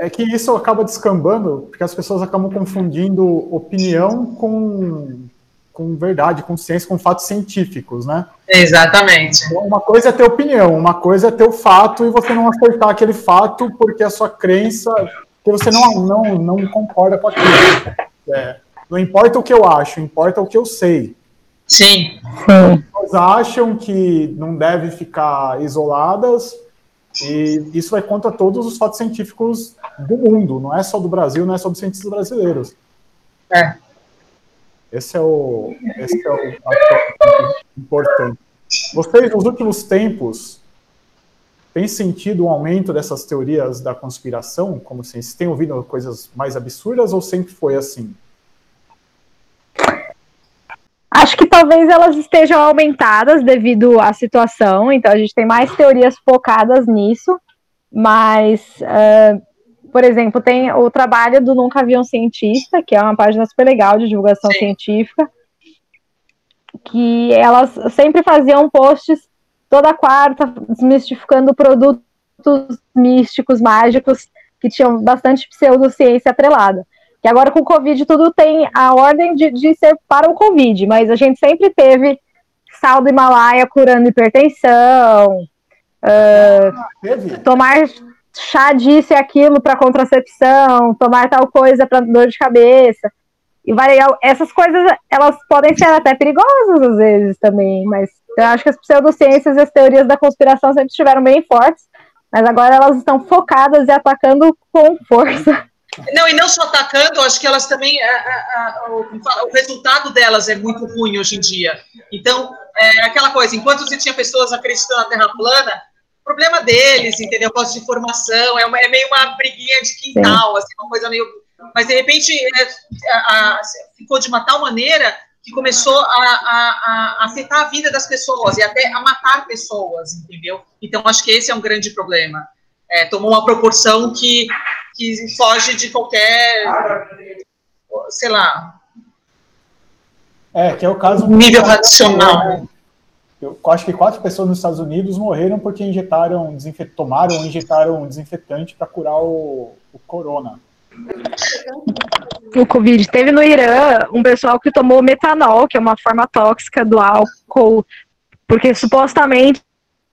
Speaker 4: É que isso acaba descambando, porque as pessoas acabam confundindo opinião com, com verdade, com ciência, com fatos científicos, né?
Speaker 8: Exatamente.
Speaker 4: Então, uma coisa é ter opinião, uma coisa é ter o fato e você não acertar aquele fato porque a sua crença, que você não, não, não concorda com aquilo. É, não importa o que eu acho, importa o que eu sei.
Speaker 8: Sim.
Speaker 4: Elas acham que não devem ficar isoladas e isso vai contra todos os fatos científicos do mundo, não é só do Brasil, não é só dos cientistas brasileiros.
Speaker 8: É.
Speaker 4: Esse é o, esse é o aspecto importante. Vocês, nos últimos tempos, têm sentido um aumento dessas teorias da conspiração? Como assim, vocês têm ouvido coisas mais absurdas ou sempre foi assim?
Speaker 7: Acho que talvez elas estejam aumentadas devido à situação, então a gente tem mais teorias focadas nisso, mas, uh, por exemplo, tem o trabalho do Nunca Vi um Cientista, que é uma página super legal de divulgação Sim. científica, que elas sempre faziam posts toda quarta desmistificando produtos místicos, mágicos, que tinham bastante pseudociência atrelada. Que agora com o Covid tudo tem a ordem de, de ser para o Covid, mas a gente sempre teve sal do Himalaia curando hipertensão, uh, tomar chá disso e aquilo para contracepção, tomar tal coisa para dor de cabeça. E vai, essas coisas, elas podem ser até perigosas às vezes também, mas eu acho que as pseudociências e as teorias da conspiração sempre estiveram bem fortes, mas agora elas estão focadas e atacando com força.
Speaker 8: Não, e não só atacando, acho que elas também. A, a, a, o, o, resultado delas é muito ruim hoje em dia. Então, é aquela coisa: enquanto você tinha pessoas acreditando na Terra plana, problema deles, entendeu? Posse de informação, é, uma, é meio uma briguinha de quintal, assim, uma coisa meio. Mas, de repente, é, ficou de uma tal maneira que começou a, a, a, afetar a vida das pessoas e até a matar pessoas, entendeu? Então, acho que esse é um grande problema. É, tomou uma proporção que que foge de qualquer, sei lá.
Speaker 4: É, que é o caso.
Speaker 8: Nível racional.
Speaker 4: Eu acho que quatro pessoas nos Estados Unidos morreram porque injetaram, desinfet... tomaram ou injetaram desinfetante para curar o, o corona.
Speaker 7: O Covid. Teve no Irã um pessoal que tomou metanol, que é uma forma tóxica do álcool, porque supostamente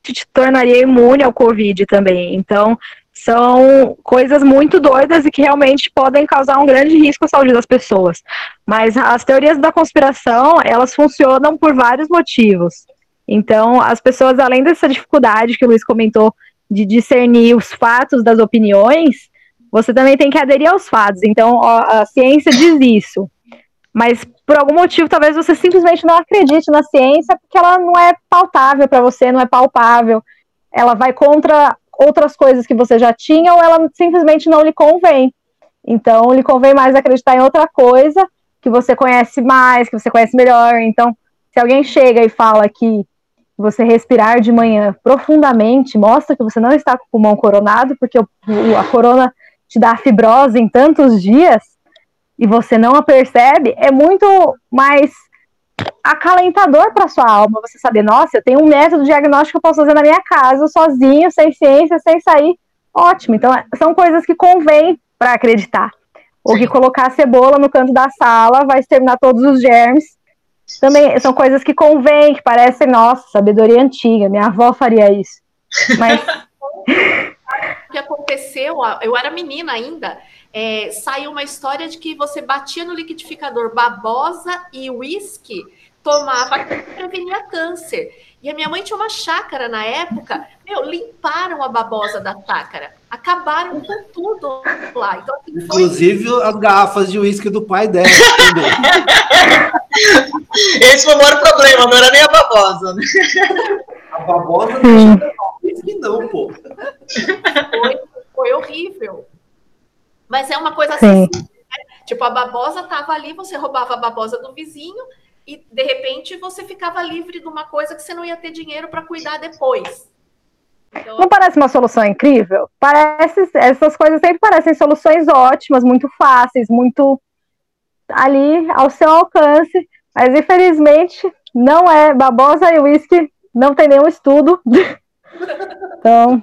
Speaker 7: te tornaria imune ao Covid também. Então, são coisas muito doidas e que realmente podem causar um grande risco à saúde das pessoas. Mas as teorias da conspiração, elas funcionam por vários motivos. Então, as pessoas, além dessa dificuldade que o Luiz comentou de discernir os fatos das opiniões, você também tem que aderir aos fatos. Então, a ciência diz isso. Mas por algum motivo, talvez você simplesmente não acredite na ciência porque ela não é pautável para você, não é palpável. Ela vai contra outras coisas que você já tinha ou ela simplesmente não lhe convém. Então, lhe convém mais acreditar em outra coisa que você conhece mais, que você conhece melhor. Então, se alguém chega e fala que você respirar de manhã profundamente mostra que você não está com o pulmão coronado, porque a corona te dá fibrose em tantos dias e você não a percebe, é muito mais acalentador para sua alma você saber, nossa, eu tenho um método diagnóstico que eu posso fazer na minha casa, sozinho, sem ciência, sem sair. Ótimo. Então, são coisas que convém para acreditar. Ou que colocar a cebola no canto da sala vai exterminar todos os germes. Também são coisas que convém, que parecem, nossa, sabedoria antiga, minha avó faria isso. Mas.
Speaker 9: o que aconteceu, eu era menina ainda, é, saiu uma história de que você batia no liquidificador babosa e uísque, tomava para prevenir câncer. E a minha mãe tinha uma chácara na época, meu, limparam a babosa da chácara, acabaram com tudo lá. Então,
Speaker 3: assim, Inclusive foi... as garrafas de uísque do pai dela.
Speaker 8: Esse foi o maior problema, não era nem a babosa. Né?
Speaker 3: A babosa não uísque não, pô.
Speaker 9: Foi, foi horrível. Mas é uma coisa assim, né? tipo, a babosa estava ali, você roubava a babosa do vizinho e de repente você ficava livre de uma coisa que você não ia ter dinheiro para cuidar depois.
Speaker 7: Então, não parece uma solução incrível? Parece, essas coisas sempre parecem soluções ótimas, muito fáceis, muito ali ao seu alcance, mas infelizmente não é. Babosa e uísque não tem nenhum estudo. então,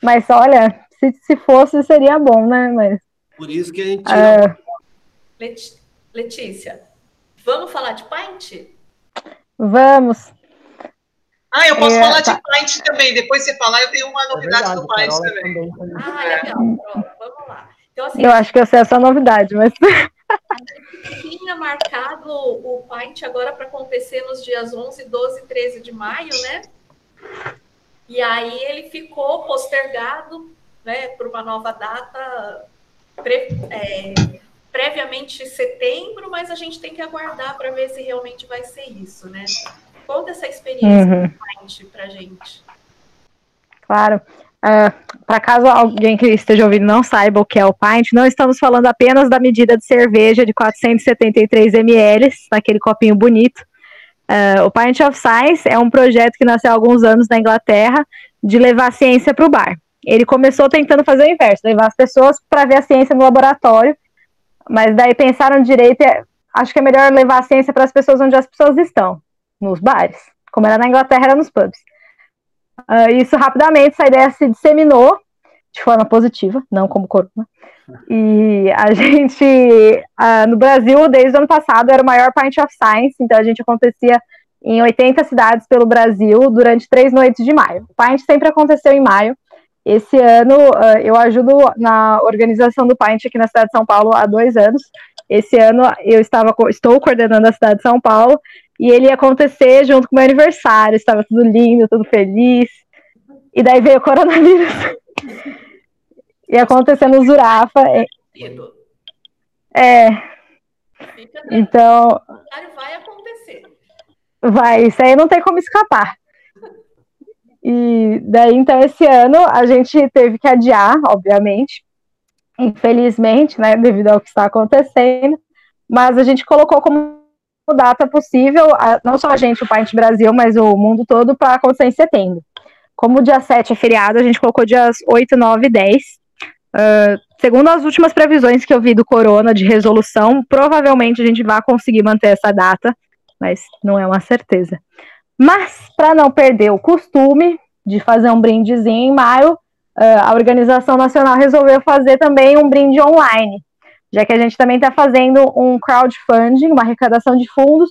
Speaker 7: mas olha, se, se fosse seria bom, né? Mas
Speaker 3: por isso que a gente. É...
Speaker 9: Letícia, vamos falar de Paint?
Speaker 7: Vamos.
Speaker 8: Ah, eu posso é, falar tá. de Paint também. Depois você falar, eu tenho uma é novidade é verdade, do Paint também. também.
Speaker 9: Ah, legal. Pronto, vamos lá.
Speaker 7: Então, assim, eu acho que eu sei essa novidade, mas.
Speaker 9: A gente tinha marcado o Paint agora para acontecer nos dias 11, 12 e 13 de maio, né? E aí ele ficou postergado né, para uma nova data pre, é, previamente setembro, mas a gente tem que aguardar para ver se realmente vai ser isso, né? Conta essa experiência uhum. para a gente.
Speaker 7: Claro. Uh, para caso alguém que esteja ouvindo não saiba o que é o pint, não estamos falando apenas da medida de cerveja de 473 ml, naquele copinho bonito. Uh, o Pint of Science é um projeto que nasceu há alguns anos na Inglaterra de levar a ciência para o bar. Ele começou tentando fazer o inverso, levar as pessoas para ver a ciência no laboratório, mas daí pensaram direito, acho que é melhor levar a ciência para as pessoas onde as pessoas estão, nos bares. Como era na Inglaterra, era nos pubs. Uh, isso rapidamente, essa ideia se disseminou de forma positiva, não como corona. E a gente, uh, no Brasil, desde o ano passado, era o maior Pint of Science, então a gente acontecia em 80 cidades pelo Brasil durante três noites de maio. O Pint sempre aconteceu em maio, esse ano uh, eu ajudo na organização do Pint aqui na cidade de São Paulo há dois anos. esse ano eu estava estou coordenando a cidade de São Paulo e ele ia acontecer junto com o meu aniversário, estava tudo lindo, tudo feliz. E daí veio o coronavírus. ia acontecer no Zurafa. É. Então.
Speaker 9: Vai acontecer.
Speaker 7: Vai, isso aí não tem como escapar. E daí, então, esse ano a gente teve que adiar, obviamente, infelizmente, né, devido ao que está acontecendo, mas a gente colocou como data possível, não só a gente, o Paint Brasil, mas o mundo todo, para acontecer em setembro. Como o dia 7 é feriado, a gente colocou dias 8, 9 e 10. Uh, segundo as últimas previsões que eu vi do Corona de resolução, provavelmente a gente vai conseguir manter essa data, mas não é uma certeza. Mas, para não perder o costume de fazer um brindezinho em maio, a Organização Nacional resolveu fazer também um brinde online, já que a gente também está fazendo um crowdfunding, uma arrecadação de fundos,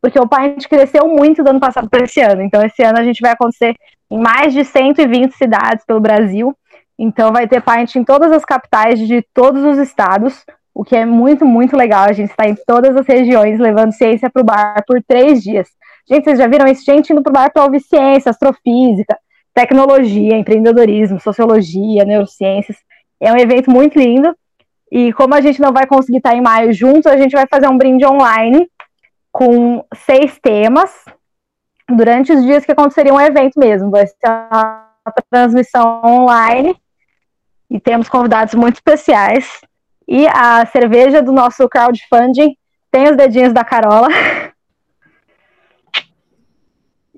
Speaker 7: porque o Paint cresceu muito do ano passado para esse ano. Então, esse ano a gente vai acontecer em mais de 120 cidades pelo Brasil. Então, vai ter Paint em todas as capitais de todos os estados, o que é muito, muito legal. A gente está em todas as regiões levando ciência para o bar por três dias. Gente, vocês já viram isso? Gente indo para o bar para ouvir ciência, astrofísica, tecnologia, empreendedorismo, sociologia, neurociências. É um evento muito lindo. E como a gente não vai conseguir estar em maio juntos, a gente vai fazer um brinde online com seis temas durante os dias que aconteceria um evento mesmo. Vai ser uma transmissão online e temos convidados muito especiais. E a cerveja do nosso crowdfunding tem os dedinhos da Carola.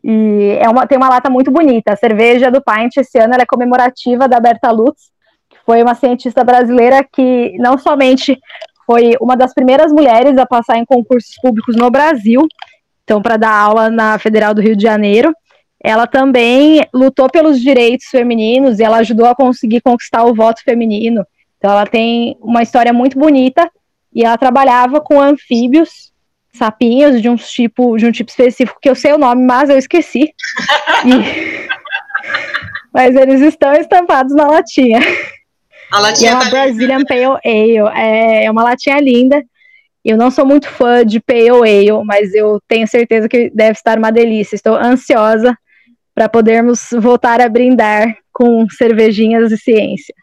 Speaker 7: E é uma, tem uma lata muito bonita. A cerveja do Pint esse ano é comemorativa da Berta Lutz, que foi uma cientista brasileira que não somente foi uma das primeiras mulheres a passar em concursos públicos no Brasil, então para dar aula na Federal do Rio de Janeiro, ela também lutou pelos direitos femininos e ela ajudou a conseguir conquistar o voto feminino. Então ela tem uma história muito bonita e ela trabalhava com anfíbios sapinhos de um tipo, de um tipo específico que eu sei o nome, mas eu esqueci. E... mas eles estão estampados na latinha.
Speaker 8: A latinha
Speaker 7: e é uma
Speaker 8: tá
Speaker 7: Brazilian
Speaker 8: linda.
Speaker 7: Pale Ale. É, é uma latinha linda. Eu não sou muito fã de Pale Ale, mas eu tenho certeza que deve estar uma delícia. Estou ansiosa para podermos voltar a brindar com cervejinhas de ciência.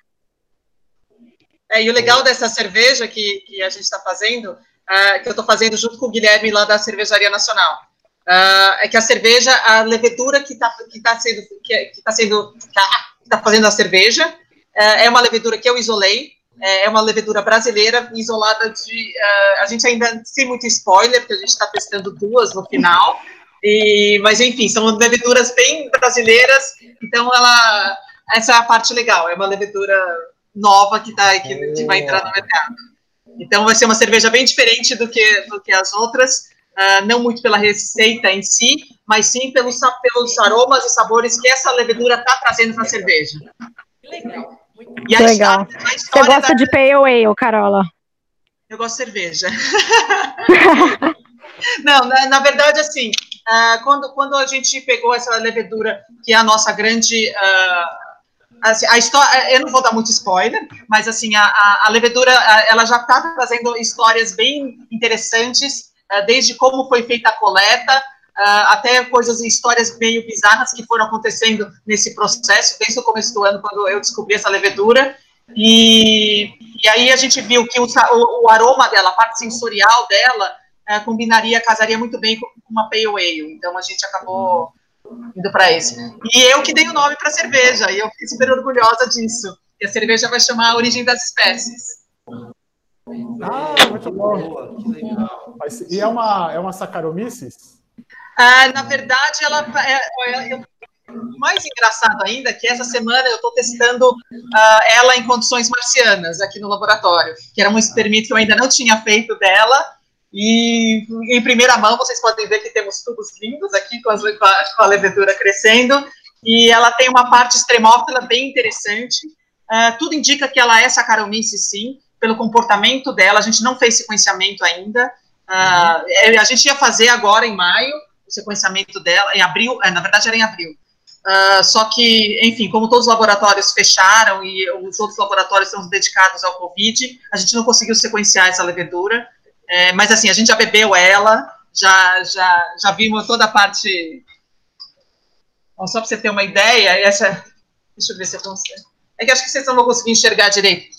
Speaker 8: É, e o legal dessa cerveja que, que a gente está fazendo, uh, que eu estou fazendo junto com o Guilherme lá da Cervejaria Nacional, uh, é que a cerveja, a levedura que está que tá sendo, que, que tá sendo, que está fazendo a cerveja, uh, é uma levedura que eu isolei, é uma levedura brasileira, isolada de, a gente ainda sem muito spoiler, porque a gente está testando duas no final, e, mas enfim, são leveduras bem brasileiras, então ela, essa é a parte legal, é uma levedura nova que, tá, que, que vai entrar no mercado. Então vai ser uma cerveja bem diferente do que, do que as outras, uh, não muito pela receita em si, mas sim pelos, pelos aromas e sabores que essa levedura está trazendo para a cerveja.
Speaker 9: Legal.
Speaker 8: E a
Speaker 7: Legal.
Speaker 8: história- a
Speaker 7: Você
Speaker 8: história
Speaker 7: gosta
Speaker 8: da-
Speaker 7: de Pale Ale, Carola?
Speaker 8: Eu gosto de cerveja. Não, na, na verdade, assim, ah, quando, quando a gente pegou essa levedura, que é a nossa grande. ah, assim, a história, eu não vou dar muito spoiler, mas assim, a, a, a levedura, ela já está trazendo histórias bem interessantes, ah, desde como foi feita a coleta, ah, até coisas, histórias meio bizarras que foram acontecendo nesse processo, desde o começo do ano, quando eu descobri essa levedura. E, e aí a gente viu que o, o, aroma dela, a parte sensorial dela, eh, combinaria, casaria muito bem com uma pale ale. Então a gente acabou indo para esse. E eu que dei o nome para a cerveja, e eu fiquei super orgulhosa disso. E a cerveja vai chamar a Origem das Espécies.
Speaker 4: Ah, muito bom. Mas, e é uma, é uma Saccharomyces?
Speaker 8: Ah, na verdade, ela é, é- mais engraçado ainda é que essa semana eu estou testando ah, ela em condições marcianas aqui no laboratório, que era um experimento que eu ainda não tinha feito dela. E em primeira mão vocês podem ver que temos tubos lindos aqui com, as, com, a, com a levedura crescendo. E ela tem uma parte extremófila bem interessante. Ah, tudo indica que ela é Saccharomyces, sim, pelo comportamento dela. A gente não fez sequenciamento ainda. Ah, é, a gente ia fazer agora em maio o sequenciamento dela, em abril, é, na verdade era em abril. Ah, só que, enfim, como todos os laboratórios fecharam e os outros laboratórios estão dedicados ao Covid, a gente não conseguiu sequenciar essa levedura. É, mas assim, a gente já bebeu ela, já, já, já vimos toda a parte. Bom, só para você ter uma ideia, essa. Deixa eu ver se eu consigo. É que acho que vocês não vão conseguir enxergar direito.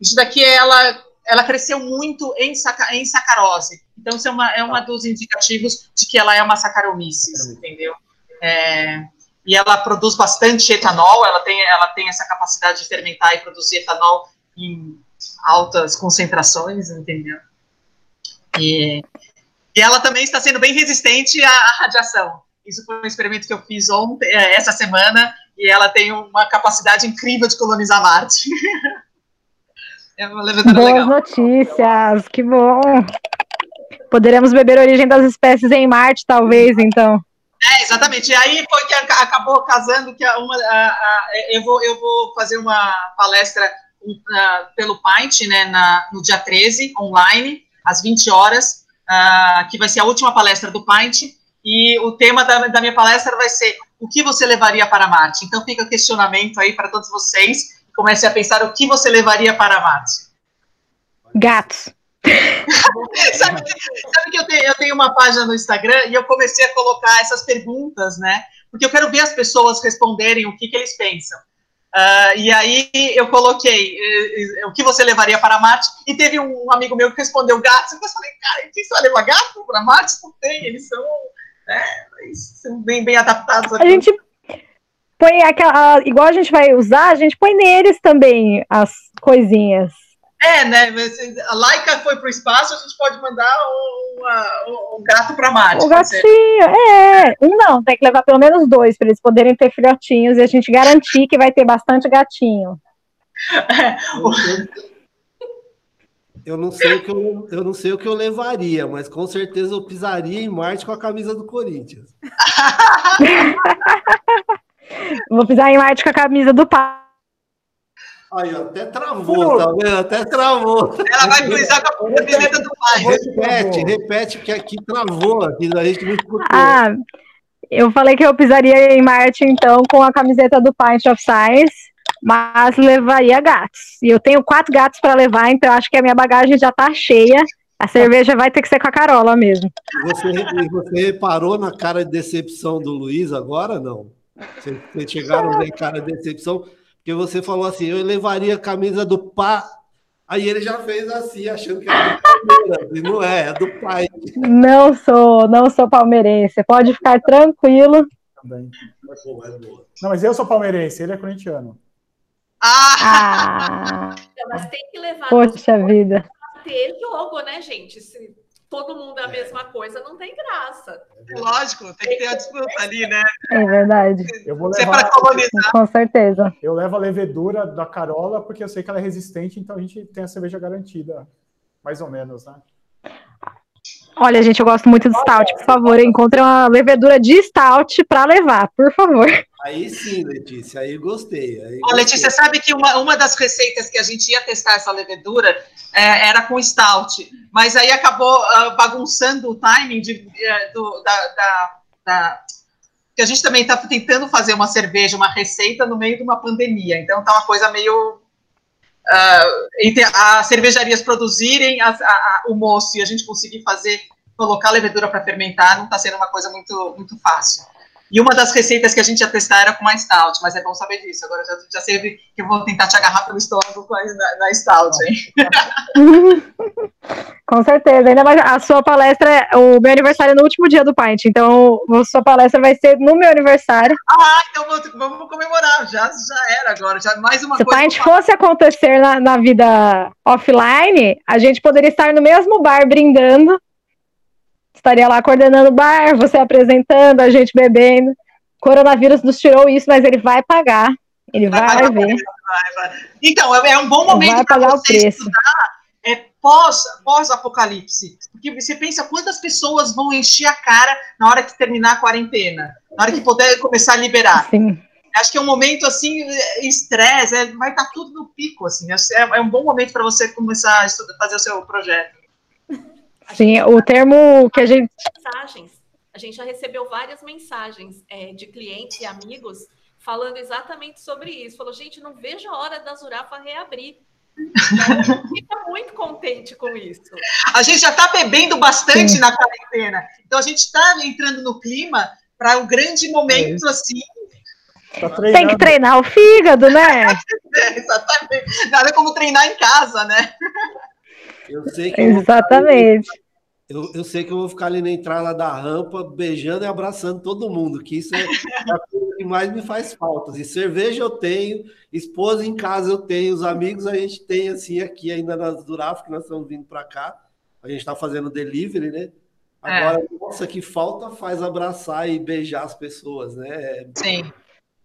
Speaker 8: Isso daqui ela, ela cresceu muito em, saca, em sacarose. Então, isso é uma, é uma dos indicativos de que ela é uma saccharomyces, entendeu? É, e ela produz bastante etanol, ela tem, ela tem essa capacidade de fermentar e produzir etanol em altas concentrações, entendeu? E, e ela também está sendo bem resistente à, à radiação. Isso foi um experimento que eu fiz ontem, é, essa semana, e ela tem uma capacidade incrível de colonizar Marte.
Speaker 7: é uma Boas legal. notícias, que bom. Poderemos beber a origem das espécies em Marte, talvez, então.
Speaker 8: É, exatamente. E aí foi que acabou casando que uma, a, a, eu, vou, eu vou fazer uma palestra uh, pelo Paint, né, na, no dia 13, online, às 20 horas, uh, que vai ser a última palestra do Paint, e o tema da, da minha palestra vai ser o que você levaria para Marte. Então fica o questionamento aí para todos vocês, comecem a pensar o que você levaria para Marte.
Speaker 7: Gatos.
Speaker 8: sabe, que, sabe que eu, tenho, eu tenho uma página no Instagram e eu comecei a colocar essas perguntas, né? Porque eu quero ver as pessoas responderem o que, que eles pensam. Uh, e aí eu coloquei uh, o que você levaria para Marte, e teve um amigo meu que respondeu gatos, eu falei, cara, quem só leva gato para Marte? Não tem, eles são, né, eles são bem, bem adaptados.
Speaker 7: A gente põe aquela, igual a gente vai usar, a gente põe neles também as coisinhas.
Speaker 8: É, né? A Laika foi para o espaço, a gente pode mandar um, um, gato para Marte.
Speaker 7: Um gatinho, é. Um não, tem que levar pelo menos dois para eles poderem ter filhotinhos e a gente garantir que vai ter bastante gatinho.
Speaker 3: Eu não sei o que eu, eu não sei o que eu levaria, mas com certeza eu pisaria em Marte com a camisa do Corinthians.
Speaker 7: Vou pisar em Marte com a camisa do pai.
Speaker 3: Aí, até travou, tá vendo? Até travou.
Speaker 8: Ela vai precisar com a camiseta do pai.
Speaker 3: Repete, repete, que aqui travou, aqui a gente não escutou.
Speaker 7: Ah, eu falei que eu pisaria em Marte, então, com a camiseta do Pint of Science, mas levaria gatos. E eu tenho quatro gatos para levar, então acho que a minha bagagem já tá cheia. A cerveja vai ter que ser com a Carola mesmo.
Speaker 3: Você, você reparou na cara de decepção do Luiz agora, não? Vocês chegaram a ver cara de decepção? Porque você falou assim, eu levaria a camisa do pá. Aí ele já fez assim, achando que era do Palmeiras. e não é, é do pai.
Speaker 7: Não sou, não sou palmeirense. Pode ficar tranquilo.
Speaker 4: Também. Não, mas eu sou palmeirense, ele é corintiano.
Speaker 9: Ah! mas tem que levar.
Speaker 7: Poxa vida.
Speaker 9: Ter jogo, né, gente? Se todo mundo é a mesma coisa, não tem graça.
Speaker 8: Lógico, tem que ter a disputa ali, né?
Speaker 7: É verdade.
Speaker 4: Eu vou é levar,
Speaker 7: Com certeza.
Speaker 4: Eu levo a levedura da Carola porque eu sei que ela é resistente, então a gente tem a cerveja garantida, mais ou menos, né?
Speaker 7: Olha, gente, eu gosto muito do stout. Por favor, encontre uma levedura de stout para levar, por favor.
Speaker 3: Aí sim, Letícia, aí gostei. Aí
Speaker 8: Ó, Letícia, sabe que uma, uma das receitas que a gente ia testar essa levedura é, era com stout, mas aí acabou uh, bagunçando o timing de, uh, do, da, da, da, que a gente também está tentando fazer uma cerveja, uma receita no meio de uma pandemia, então tá uma coisa meio uh, entre as cervejarias produzirem a, a, o moço e a gente conseguir fazer, colocar a levedura para fermentar, não está sendo uma coisa muito, muito fácil. E uma das receitas que a gente ia testar era com mais stout, mas é bom saber disso. Agora já, já sei que eu vou tentar te agarrar pelo estômago na, na stout, hein?
Speaker 7: com certeza. Ainda mais a sua palestra, o meu aniversário é no último dia do Pint, então a sua palestra vai ser no meu aniversário.
Speaker 8: Ah, então vamos comemorar. Já, já era agora. Já mais uma
Speaker 7: Se
Speaker 8: coisa.
Speaker 7: Se o Pint fosse acontecer na, na vida offline, a gente poderia estar no mesmo bar brindando estaria lá coordenando o bar, você apresentando, a gente bebendo. Coronavírus nos tirou isso, mas ele vai pagar. Ele vai, vai ver. Vai,
Speaker 8: vai. Então, é, é um bom momento para você estudar é, pós, pós-apocalipse. Porque você pensa quantas pessoas vão encher a cara na hora que terminar a quarentena, na hora que puder começar a liberar.
Speaker 7: Sim.
Speaker 8: Acho que é um momento assim, estresse, é, vai estar tá tudo no pico, assim. É, é um bom momento para você começar a estudar, fazer o seu projeto.
Speaker 7: Sim, o termo que a gente.
Speaker 9: Mensagens. A gente já recebeu várias mensagens é, de clientes e amigos falando exatamente sobre isso. Falou, gente, não vejo a hora da Zurafa reabrir. Fica muito contente com isso.
Speaker 8: A gente já está bebendo bastante Sim. na quarentena, então a gente está entrando no clima para um grande momento é assim.
Speaker 7: Tá Tem que treinar o fígado, né?
Speaker 8: é, exatamente. Nada como treinar em casa, né?
Speaker 3: Eu sei que
Speaker 7: Exatamente.
Speaker 3: Eu, eu, sei que eu vou ficar ali na entrada da rampa, beijando e abraçando todo mundo, que isso é a coisa que mais me faz falta. E cerveja eu tenho, esposa em casa eu tenho, os amigos a gente tem assim aqui ainda nas Duraf, que nós estamos vindo para cá. A gente está fazendo delivery, né? Agora, é. nossa, que falta faz abraçar e beijar as pessoas, né?
Speaker 8: Sim.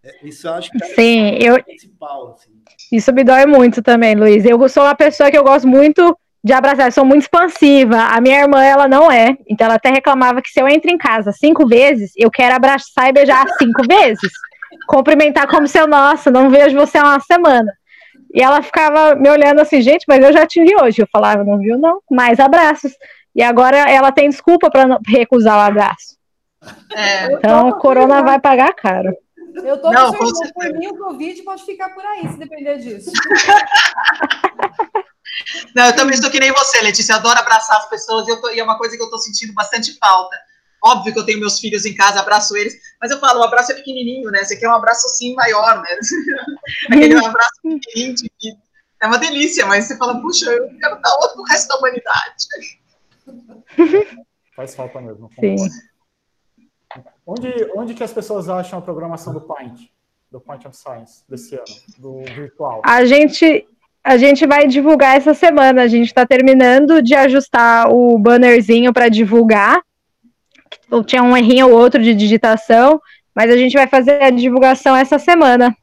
Speaker 3: É, isso eu acho que é
Speaker 7: Sim, eu... principal. Assim. Isso me dói muito também, Luiz. Eu sou uma pessoa que eu gosto muito de abraçar, eu sou muito expansiva. A minha irmã, ela não é. Então, ela até reclamava que se eu entro em casa cinco vezes, eu quero abraçar e beijar cinco vezes. Cumprimentar como seu, nossa, não vejo você há uma semana. E ela ficava me olhando assim, gente, mas eu já te vi hoje. Eu falava, não viu, não, mais abraços. E agora ela tem desculpa para recusar o abraço. É. Então, o corona vai pagar caro.
Speaker 9: Eu tô não, com por mim, o Covid pode ficar por aí, se depender disso.
Speaker 8: Não, eu também estou que nem você, Letícia. Eu adoro abraçar as pessoas e, eu tô, e é uma coisa que eu estou sentindo bastante falta. Óbvio que eu tenho meus filhos em casa, abraço eles, mas eu falo, o abraço é pequenininho, né? Você quer um abraço assim maior, né? Aquele abraço pequenininho, é uma delícia, mas você fala, puxa, eu quero dar outro pro resto da humanidade.
Speaker 4: Faz falta mesmo. Sim. Onde, onde que as pessoas acham a programação do Paint, do Paint of Science, desse ano, do virtual?
Speaker 7: A gente, a gente vai divulgar essa semana. A gente está terminando de ajustar o bannerzinho para divulgar. Tinha um errinho ou outro de digitação, mas a gente vai fazer a divulgação essa semana.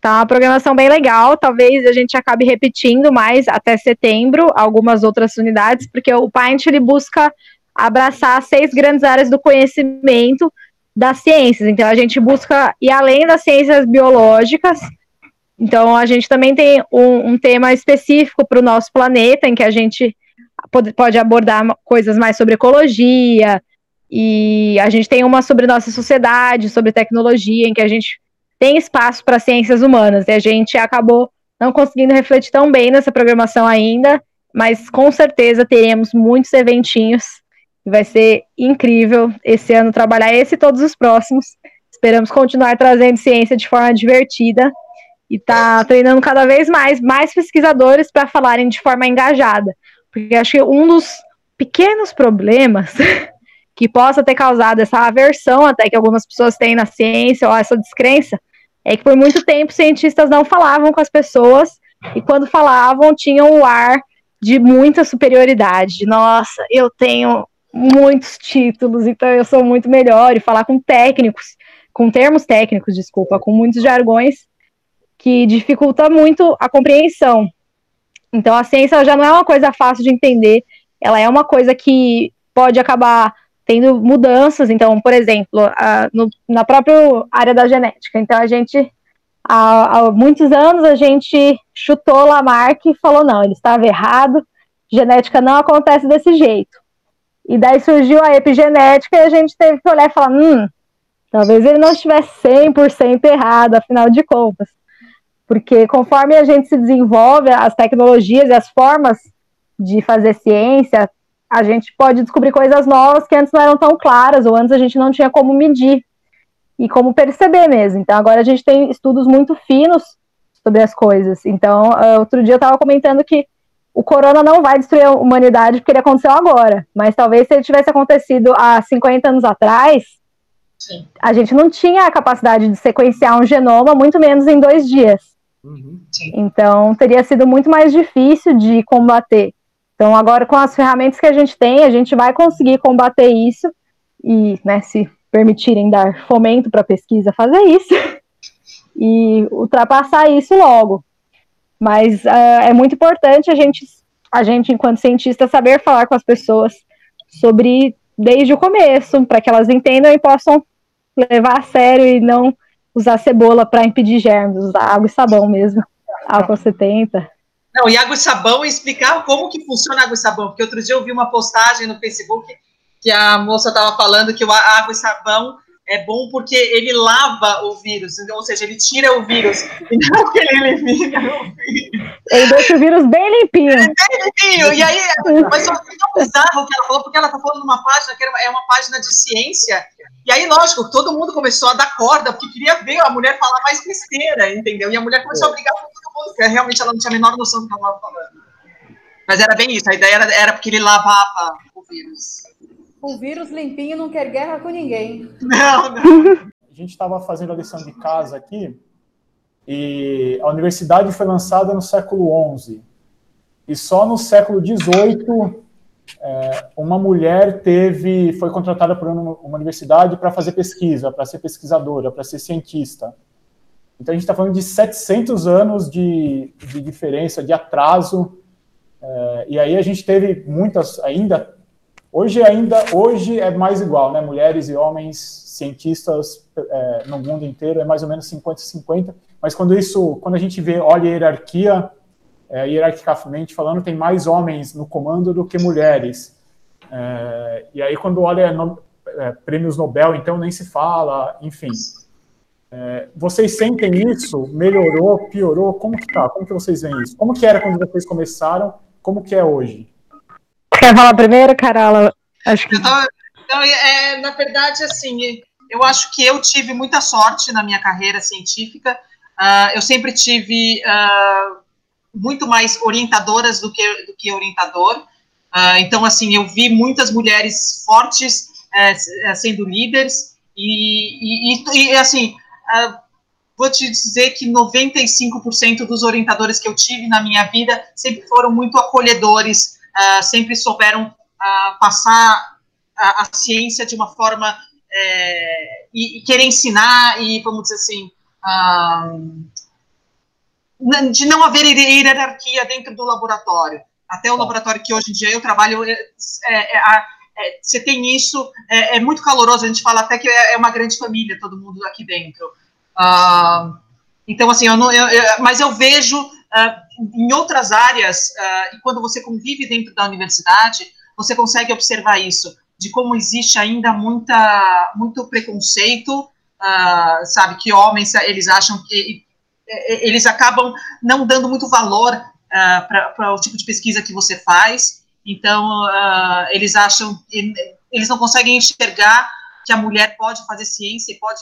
Speaker 7: Tá uma programação bem legal. Talvez a gente acabe repetindo mais até setembro algumas outras unidades, porque o Paint ele busca abraçar seis grandes áreas do conhecimento das ciências. Então a gente busca ir além das ciências biológicas então, a gente também tem um, um tema específico para o nosso planeta, em que a gente pode, pode abordar coisas mais sobre ecologia, e a gente tem uma sobre nossa sociedade, sobre tecnologia, em que a gente tem espaço para ciências humanas, e a gente acabou não conseguindo refletir tão bem nessa programação ainda, mas com certeza teremos muitos eventinhos, vai ser incrível esse ano trabalhar esse e todos os próximos. Esperamos continuar trazendo ciência de forma divertida e está treinando cada vez mais, mais pesquisadores para falarem de forma engajada. Porque acho que um dos pequenos problemas que possa ter causado essa aversão até que algumas pessoas têm na ciência ou essa descrença é que por muito tempo cientistas não falavam com as pessoas e quando falavam tinham o ar de muita superioridade, de nossa, eu tenho muitos títulos, então eu sou muito melhor e falar com técnicos, com termos técnicos, desculpa, com muitos jargões que dificulta muito a compreensão. Então, a ciência já não é uma coisa fácil de entender, ela é uma coisa que pode acabar tendo mudanças. Então, por exemplo, a, no, na própria área da genética. Então, a gente, há, há, muitos anos, a gente chutou Lamarck e falou: não, ele estava errado, genética não acontece desse jeito. E daí surgiu a epigenética e a gente teve que olhar e falar: hum, talvez ele não estivesse 100% errado, afinal de contas porque conforme a gente se desenvolve, as tecnologias e as formas de fazer ciência, a gente pode descobrir coisas novas que antes não eram tão claras, ou antes a gente não tinha como medir e como perceber mesmo. Então, agora a gente tem estudos muito finos sobre as coisas. Então, uh, outro dia eu estava comentando que o corona não vai destruir a humanidade porque ele aconteceu agora, mas talvez se ele tivesse acontecido há 50 anos atrás, Sim. a gente não tinha a capacidade de sequenciar um genoma, muito menos em dois dias. Uhum. Então, teria sido muito mais difícil de combater. Então, agora com as ferramentas que a gente tem, a gente vai conseguir combater isso e, né, se permitirem dar fomento para a pesquisa, fazer isso e ultrapassar isso logo. Mas uh, é muito importante a gente, a gente, enquanto cientista, saber falar com as pessoas sobre desde o começo, para que elas entendam e possam levar a sério e não usar cebola para impedir germes, usar água e sabão mesmo, álcool 70.
Speaker 8: Não, e água e sabão explicar como que funciona água e sabão, porque outro dia eu vi uma postagem no Facebook que a moça estava falando que a água e sabão é bom porque ele lava o vírus, então, ou seja, ele tira o vírus, e não que ele elimina o vírus.
Speaker 7: Ele deixa o vírus bem limpinho.
Speaker 8: Bem limpinho, e aí, mas só que não bizarro o que ela falou, porque ela está falando numa página que é uma página de ciência, e aí, lógico, todo mundo começou a dar corda, porque queria ver a mulher falar mais besteira, entendeu? E a mulher começou a brigar com todo mundo, porque realmente ela não tinha a menor noção do que ela estava falando. Mas era bem isso, a ideia era, era porque ele lavava o vírus.
Speaker 10: O vírus limpinho não quer guerra com ninguém.
Speaker 8: Não, não.
Speaker 4: A gente estava fazendo a lição de casa aqui e a universidade foi lançada no século XI. E só no século XVIII é, uma mulher teve, foi contratada por uma, uma universidade para fazer pesquisa, para ser pesquisadora, para ser cientista. Então a gente está falando de 700 anos de, de diferença, de atraso. É, e aí a gente teve muitas, ainda Hoje ainda, hoje é mais igual, né? Mulheres e homens cientistas é, no mundo inteiro é mais ou menos 50-50. Mas quando isso, quando a gente vê, olha a hierarquia, é, hierarquicamente falando, tem mais homens no comando do que mulheres. É, e aí quando olha no, é, prêmios Nobel, então nem se fala, enfim. É, vocês sentem isso? Melhorou? Piorou? Como que tá? Como que vocês veem isso? Como que era quando vocês começaram? Como que é hoje?
Speaker 7: Quer falar primeiro, Carola? Acho que...
Speaker 8: Então, é, na verdade, assim, eu acho que eu tive muita sorte na minha carreira científica. Uh, eu sempre tive uh, muito mais orientadoras do que, do que orientador. Uh, então, assim, eu vi muitas mulheres fortes uh, sendo líderes e, e, e assim, vou te dizer que 95% dos orientadores que eu tive na minha vida sempre foram muito acolhedores, uh, sempre souberam uh, passar a, a, ciência de uma forma é, e, e, querer ensinar e, vamos dizer assim, uh, de não haver hierarquia dentro do laboratório. Até o laboratório que hoje em dia eu trabalho, é, é, é, você tem isso, é, é, muito caloroso, a gente fala até que é, uma grande família, todo mundo aqui dentro. então, assim, eu não, eu, eu, mas eu vejo Uh, em outras áreas, uh, e quando você convive dentro da universidade, você consegue observar isso, de como existe ainda muita, muito preconceito, uh, sabe, que homens, eles acham que, eles acabam não dando muito valor para o tipo de pesquisa que você faz, então, eles acham, eles não conseguem enxergar que a mulher pode fazer ciência, pode,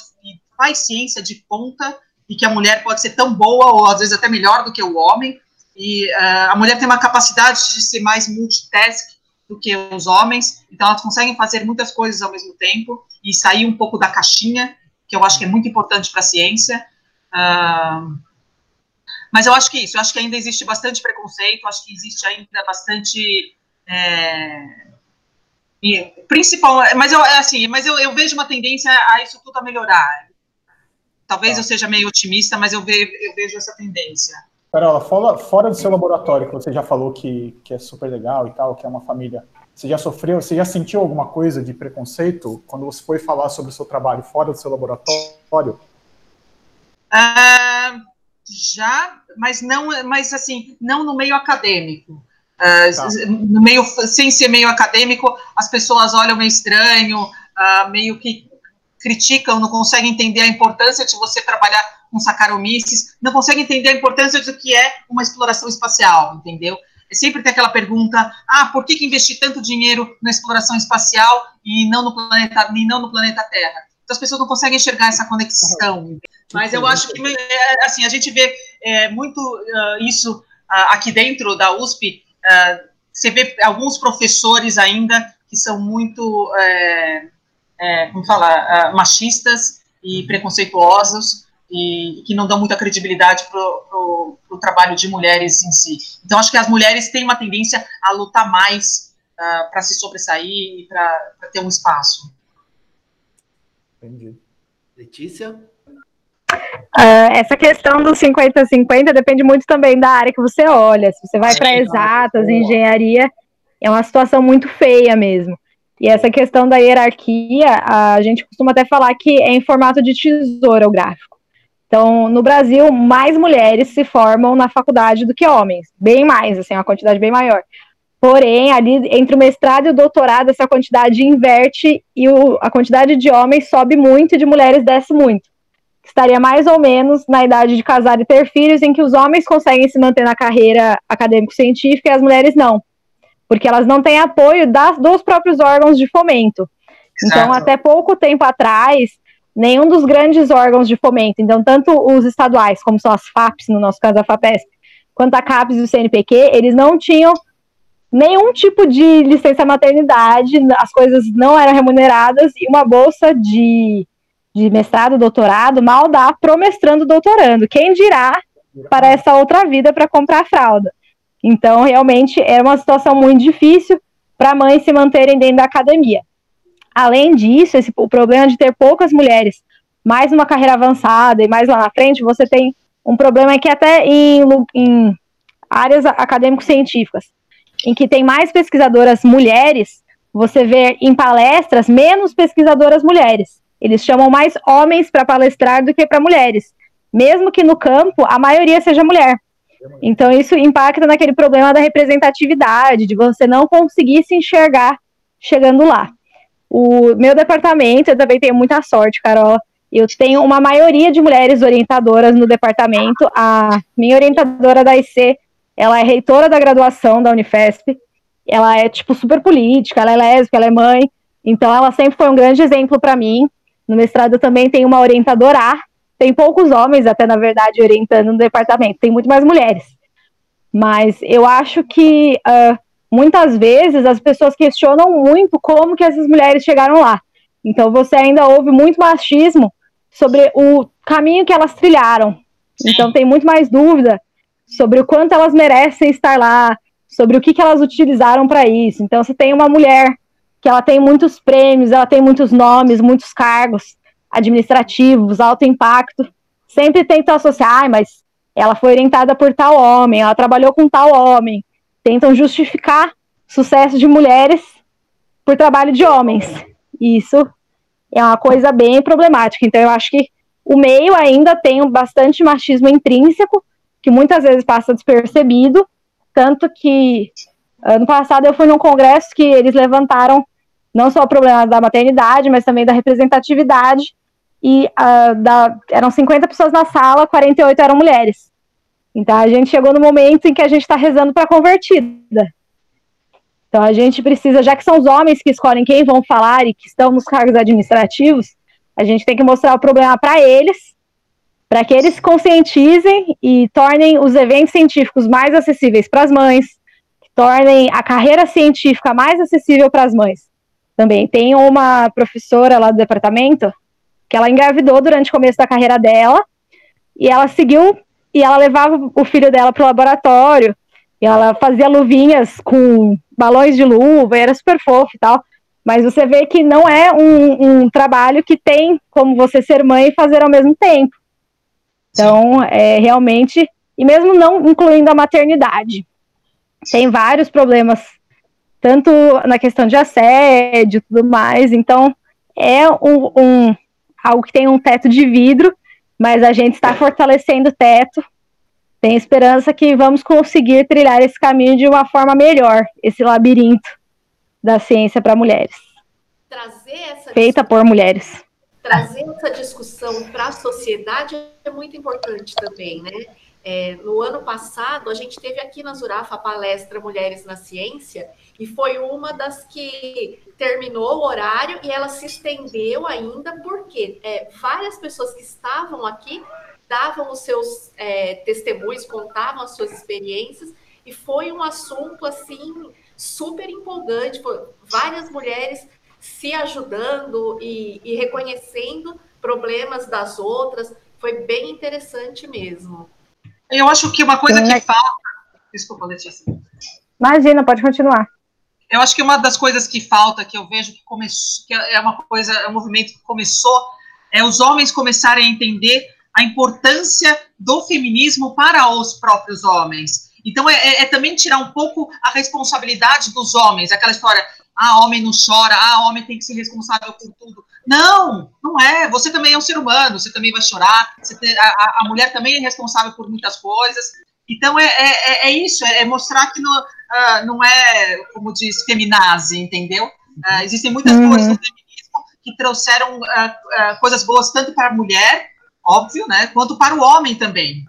Speaker 8: faz ciência de ponta, e que a mulher pode ser tão boa ou às vezes até melhor do que o homem. E uh, a mulher tem uma capacidade de ser mais multitask do que os homens, então elas conseguem fazer muitas coisas ao mesmo tempo e sair um pouco da caixinha, que eu acho que é muito importante para a ciência. Uh, mas eu acho que isso, eu acho que ainda existe bastante preconceito, acho que existe ainda bastante. É, principal, mas eu assim, mas eu, eu vejo uma tendência a isso tudo a melhorar. Talvez tá. eu seja meio otimista, mas eu vejo, eu vejo essa tendência.
Speaker 4: Carola, fora, fora do seu laboratório, que você já falou que, que é super legal e tal, que é uma família, você já sofreu, você já sentiu alguma coisa de preconceito quando você foi falar sobre o seu trabalho fora do seu laboratório?
Speaker 8: Uh, já, mas não, mas assim, não no meio acadêmico. Uh, tá. No meio, sem ser meio acadêmico, as pessoas olham meio estranho, uh, meio que criticam, não conseguem entender a importância de você trabalhar com Saccharomyces, não conseguem entender a importância do que é uma exploração espacial, entendeu? É sempre tem aquela pergunta, ah, por que, que investir tanto dinheiro na exploração espacial e não no planeta, e não no planeta Terra? Então as pessoas não conseguem enxergar essa conexão. Mas eu acho que, é, assim, a gente vê é, muito uh, isso uh, aqui dentro da USP, uh, você vê alguns professores ainda que são muito é, é, como falar, uh, machistas e uhum. preconceituosos e que não dão muita credibilidade para o trabalho de mulheres em si. Então, acho que as mulheres têm uma tendência a lutar mais uh, ah, para se sobressair e para ter um espaço.
Speaker 3: Entendi. Letícia?
Speaker 7: Uh, essa questão dos 50-50 depende muito também da área que você olha. Se você vai para exatas, engenharia, é uma situação muito feia mesmo. E essa questão da hierarquia, a gente costuma até falar que é em formato de tesoura o gráfico. Então, no Brasil, mais mulheres se formam na faculdade do que homens, bem mais, assim, uma quantidade bem maior. Porém, ali entre o mestrado e o doutorado, essa quantidade inverte e o, a quantidade de homens sobe muito e de mulheres desce muito. Estaria mais ou menos na idade de casar e ter filhos, em que os homens conseguem se manter na carreira acadêmico-científica e as mulheres não. Porque elas não têm apoio das, dos próprios órgãos de fomento. Então, até pouco tempo atrás, nenhum dos grandes órgãos de fomento, então, tanto os estaduais, como são as FAPs, no nosso caso a FAPESP, quanto a CAPES e o CNPq, eles não tinham nenhum tipo de licença maternidade, as coisas não eram remuneradas e uma bolsa de, de mestrado, doutorado, mal dá pro mestrando, doutorando. Quem dirá para essa outra vida para comprar fralda? Então, realmente, é uma situação muito difícil para mães se manterem dentro da academia. Além disso, esse, o problema de ter poucas mulheres, mais uma carreira avançada e mais lá na frente, você tem um problema que até em, em áreas acadêmico-científicas, em que tem mais pesquisadoras mulheres, você vê em palestras menos pesquisadoras mulheres. Eles chamam mais homens para palestrar do que para mulheres, mesmo que no campo a maioria seja mulher. Então isso impacta naquele problema da representatividade, de você não conseguir se enxergar chegando lá. O meu departamento, eu também tenho muita sorte, Carol. Eu tenho uma maioria de mulheres orientadoras no departamento. A minha orientadora da IC, ela é reitora da graduação da Unifesp. Ela é, tipo, super política, ela é lésbica, ela é mãe. Então, ela sempre foi um grande exemplo para mim. No mestrado, eu também tenho uma orientadora. Tem poucos homens, até, na verdade, orientando no departamento. Tem muito mais mulheres. Mas eu acho que ah, muitas vezes as pessoas questionam muito como que essas mulheres chegaram lá. Então você ainda ouve muito machismo sobre o caminho que elas trilharam. Então tem muito mais dúvida sobre o quanto elas merecem estar lá, sobre o que, que elas utilizaram para isso. Então você tem uma mulher que ela tem muitos prêmios, ela tem muitos nomes, muitos cargos administrativos, alto impacto. Sempre tentam associar, "Ai, mas ela foi orientada por tal homem, ela trabalhou com tal homem. Tentam justificar sucesso de mulheres por trabalho de homens. Isso é uma coisa bem problemática. Então, eu acho que o meio ainda tem bastante machismo intrínseco, que muitas vezes passa despercebido. Tanto que ano passado eu fui num congresso que eles levantaram não só o problema da maternidade, mas também da representatividade. E ah, da- eram 50 pessoas na sala, 48 eram mulheres. Então a gente chegou no momento em que a gente está rezando para convertida. Então a gente precisa, já que são os homens que escolhem quem vão falar e que estão nos cargos administrativos, a gente tem que mostrar o problema para eles, para que eles conscientizem e tornem os eventos científicos mais acessíveis para as mães, que tornem a carreira científica mais acessível para as mães. Também tem uma professora lá do departamento que ela engravidou durante o começo da carreira dela e ela seguiu e ela levava o filho dela para o laboratório e ela fazia luvinhas com balões de luva, e era super fofo e tal. Mas você vê que não é um, um trabalho que tem como você ser mãe e fazer ao mesmo tempo. Então, é realmente, e mesmo não incluindo a maternidade, tem vários problemas, tanto na questão de assédio e tudo mais. Então, é um, um- algo que tem um teto de vidro, mas a gente está fortalecendo o teto. Tem esperança que vamos conseguir trilhar esse caminho de uma forma melhor, esse labirinto da ciência para mulheres, feita por mulheres.
Speaker 9: trazer essa discussão para a sociedade é muito importante também, né? É, no ano passado, a gente teve aqui na Zurafa a palestra Mulheres na Ciência, e foi uma das que terminou o horário e ela se estendeu ainda, porque é, várias pessoas que estavam aqui davam os seus é, testemunhos, contavam as suas experiências, e foi um assunto assim super empolgante, foi várias mulheres se ajudando e, e reconhecendo problemas das outras. Foi bem interessante mesmo.
Speaker 8: Eu acho que uma coisa
Speaker 7: Sim,
Speaker 8: que
Speaker 7: é-
Speaker 8: falta. Desculpa, Letícia.
Speaker 7: Imagina, pode continuar.
Speaker 8: Eu acho que uma das coisas que falta, que eu vejo que começou, que é uma coisa, é um movimento que começou, é os homens começarem a entender a importância do feminismo para os próprios homens. Então, é, é- é também tirar um pouco a responsabilidade dos homens, aquela história, ah, homem não chora, ah, homem tem que ser responsável por tudo. Não, não é. Você também é um ser humano, você também vai chorar, tem- a- a mulher também é responsável por muitas coisas. Então, é, é, é isso, é mostrar que no, uh, não é, como diz, feminazi, entendeu? Uh, existem muitas uhum. forças do feminismo que trouxeram uh, coisas boas tanto para a mulher, óbvio, né, quanto para o homem também.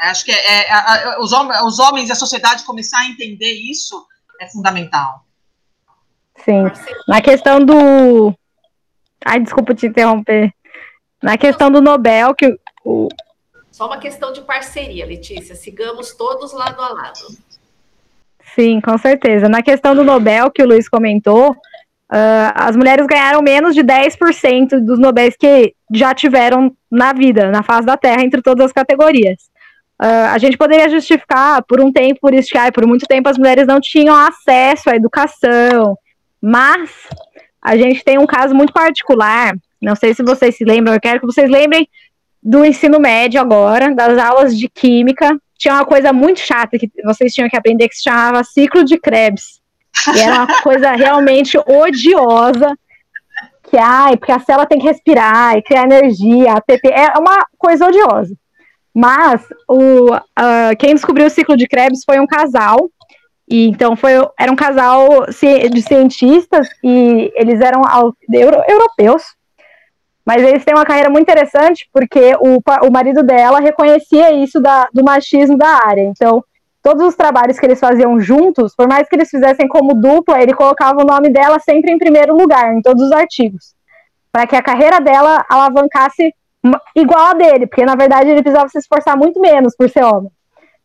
Speaker 8: Acho que é, é os, homens, os homens e a sociedade começar a entender isso é fundamental.
Speaker 7: Sim. Na questão do. Ai, desculpa te interromper. Na questão do Nobel, que o.
Speaker 9: Só uma questão de parceria, Letícia. Sigamos todos lado a lado.
Speaker 7: Sim, com certeza. Na questão do Nobel, que o Luiz comentou, uh, as mulheres ganharam menos de 10% dos Nobéis que já tiveram na vida, na face da Terra, entre todas as categorias. Uh, a gente poderia justificar por um tempo, por isso que ah, por muito tempo as mulheres não tinham acesso à educação, mas a gente tem um caso muito particular, não sei se vocês se lembram, eu quero que vocês lembrem do ensino médio agora, das aulas de química. Tinha uma coisa muito chata que vocês tinham que aprender que se chamava ciclo de Krebs. Que era uma coisa realmente odiosa. Que, ai, porque a célula tem que respirar e criar energia, ATP, é uma coisa odiosa. Mas o, uh, quem descobriu o ciclo de Krebs foi um casal e então foi, era um casal de cientistas e eles eram euro, europeus, mas eles têm uma carreira muito interessante porque o, o marido dela reconhecia isso da, do machismo da área. Então, todos os trabalhos que eles faziam juntos, por mais que eles fizessem como dupla, ele colocava o nome dela sempre em primeiro lugar, em todos os artigos, para que a carreira dela alavancasse igual a dele, porque na verdade ele precisava se esforçar muito menos por ser homem.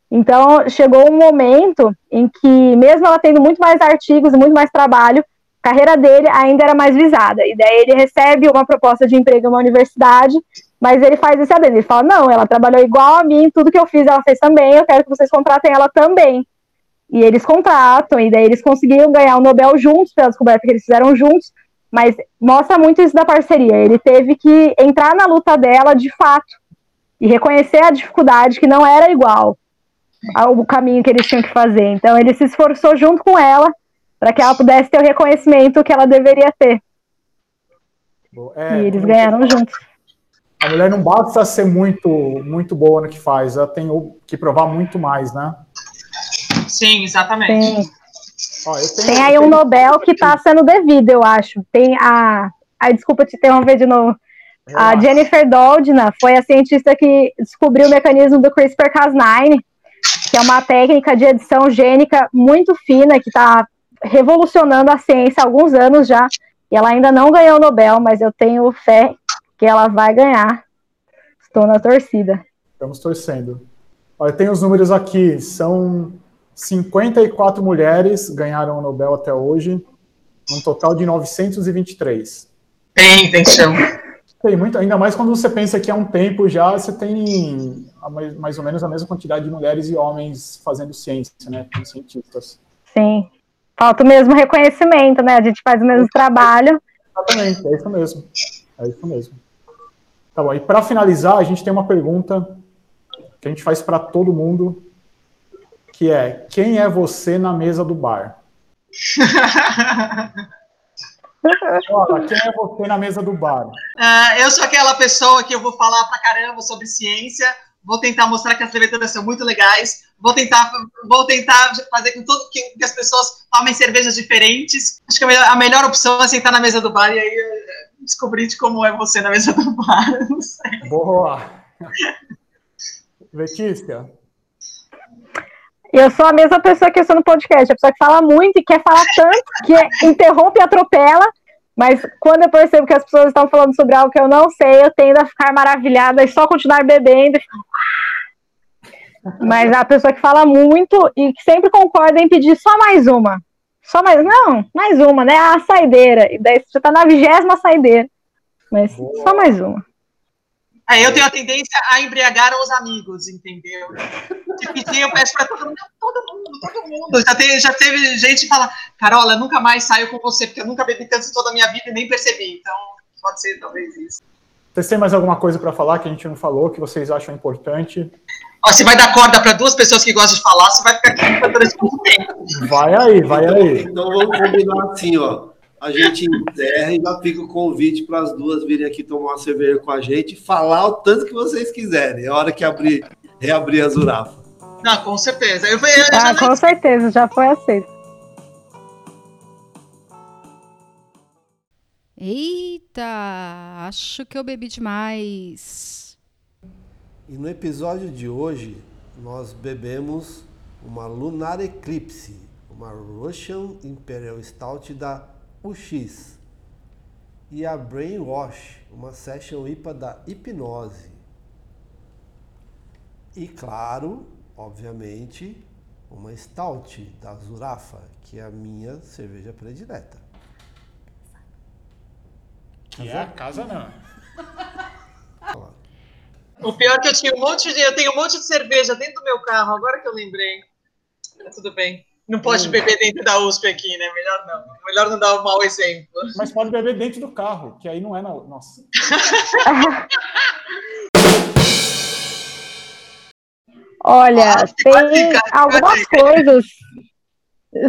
Speaker 7: Então, chegou um momento em que, mesmo ela tendo muito mais artigos e muito mais trabalho, carreira dele ainda era mais visada. E daí ele recebe uma proposta de emprego em uma universidade, mas ele faz esse adendo. Ele fala: Não, ela trabalhou igual a mim, tudo que eu fiz ela fez também, eu quero que vocês contratem ela também. E eles contratam, e daí eles conseguiram ganhar o Nobel juntos, pela descoberta que eles fizeram juntos, mas mostra muito isso da parceria. Ele teve que entrar na luta dela de fato e reconhecer a dificuldade que não era igual o caminho que eles tinham que fazer. Então ele se esforçou junto com ela para que ela pudesse ter o reconhecimento que ela deveria ter. É, e eles ganharam juntos.
Speaker 4: A mulher não basta ser muito muito boa no que faz, ela tem que provar muito mais, né?
Speaker 8: Sim, exatamente. Sim.
Speaker 7: Ó, tenho, tem aí um Nobel que está sendo devido, eu acho. Tem a. Ai, desculpa te interromper de novo. A Jennifer Doudna foi a cientista que descobriu o mecanismo do CRISPR-Cas9 que é uma técnica de edição gênica muito fina, que está revolucionando a ciência há alguns anos já. E ela ainda não ganhou o Nobel, mas eu tenho fé que ela vai ganhar. Estou na torcida.
Speaker 4: Estamos torcendo. Olha, tem os números aqui. São 54 mulheres ganharam o Nobel até hoje, um total de 923.
Speaker 8: Tem, tem chão.
Speaker 4: Tem muito, ainda mais quando você pensa que há um tempo já você tem mais ou menos a mesma quantidade de mulheres e homens fazendo ciência, né, como cientistas.
Speaker 7: Sim. Falta o mesmo reconhecimento, né? A gente faz o mesmo trabalho.
Speaker 4: Exatamente, é isso mesmo. É isso mesmo. Tá bom, e para finalizar, a gente tem uma pergunta que a gente faz para todo mundo, que é: quem é você na mesa do bar? Olha, quem é você na mesa do bar?
Speaker 8: Uh, eu sou aquela pessoa que eu vou falar pra caramba sobre ciência, vou tentar mostrar que as leveduras são muito legais, vou tentar, vou tentar fazer com todo, que, que as pessoas tomem cervejas diferentes. Acho que a melhor, a melhor, opção é sentar na mesa do bar e aí eh, descobrir de como é você na mesa do bar. Não sei.
Speaker 4: Boa! Letícia?
Speaker 7: Eu sou a mesma pessoa que eu sou no podcast, a pessoa que fala muito e quer falar tanto, que interrompe e atropela, mas quando eu percebo que as pessoas estão falando sobre algo que eu não sei, eu tendo a ficar maravilhada e só continuar bebendo. Mas a pessoa que fala muito e que sempre concorda em pedir só mais uma. Só mais, não, mais uma, né? A saideira. E daí você tá na vigésima saideira. Mas Boa. só mais uma.
Speaker 8: É, eu tenho a tendência a embriagar os amigos, entendeu? Tipo, eu peço para todo mundo, todo mundo, todo mundo. Já, teve, já teve gente que fala, Carola, nunca mais saio com você, porque eu nunca bebi tanto toda a minha vida e nem percebi. Então, pode ser talvez isso.
Speaker 4: Vocês têm mais alguma coisa para falar que a gente não falou, que vocês acham importante?
Speaker 8: Ó, você vai dar corda para duas pessoas que gostam de falar, você vai ficar aqui durante muito tempo.
Speaker 4: Vai aí, vai aí.
Speaker 3: Então vamos combinar assim, ó a gente encerra e já fica o convite para as duas virem aqui tomar uma cerveja com a gente e falar o tanto que vocês quiserem. É hora que abrir, reabrir a Zurafa.
Speaker 8: Não, com certeza. Eu, eu
Speaker 7: ah, com certeza, já foi aceito.
Speaker 5: Eita, acho que eu bebi demais.
Speaker 3: E no episódio de hoje, nós bebemos uma Lunar Eclipse, uma Russian Imperial Stout da UX e a Brainwash, uma Session IPA da Hipnose. E claro, obviamente, uma Stout da Zurafa, que é a minha cerveja predileta.
Speaker 4: Que é a casa não.
Speaker 8: O pior é que eu tinha um monte de. Eu tenho um monte de cerveja dentro do meu carro, agora que eu lembrei. Tudo bem. Não pode hum. beber dentro da USP aqui, né? Melhor não. Melhor não dar um mau exemplo.
Speaker 11: Mas pode beber dentro do carro, que aí não é na. Nossa.
Speaker 7: Olha, ah, tem algumas coisas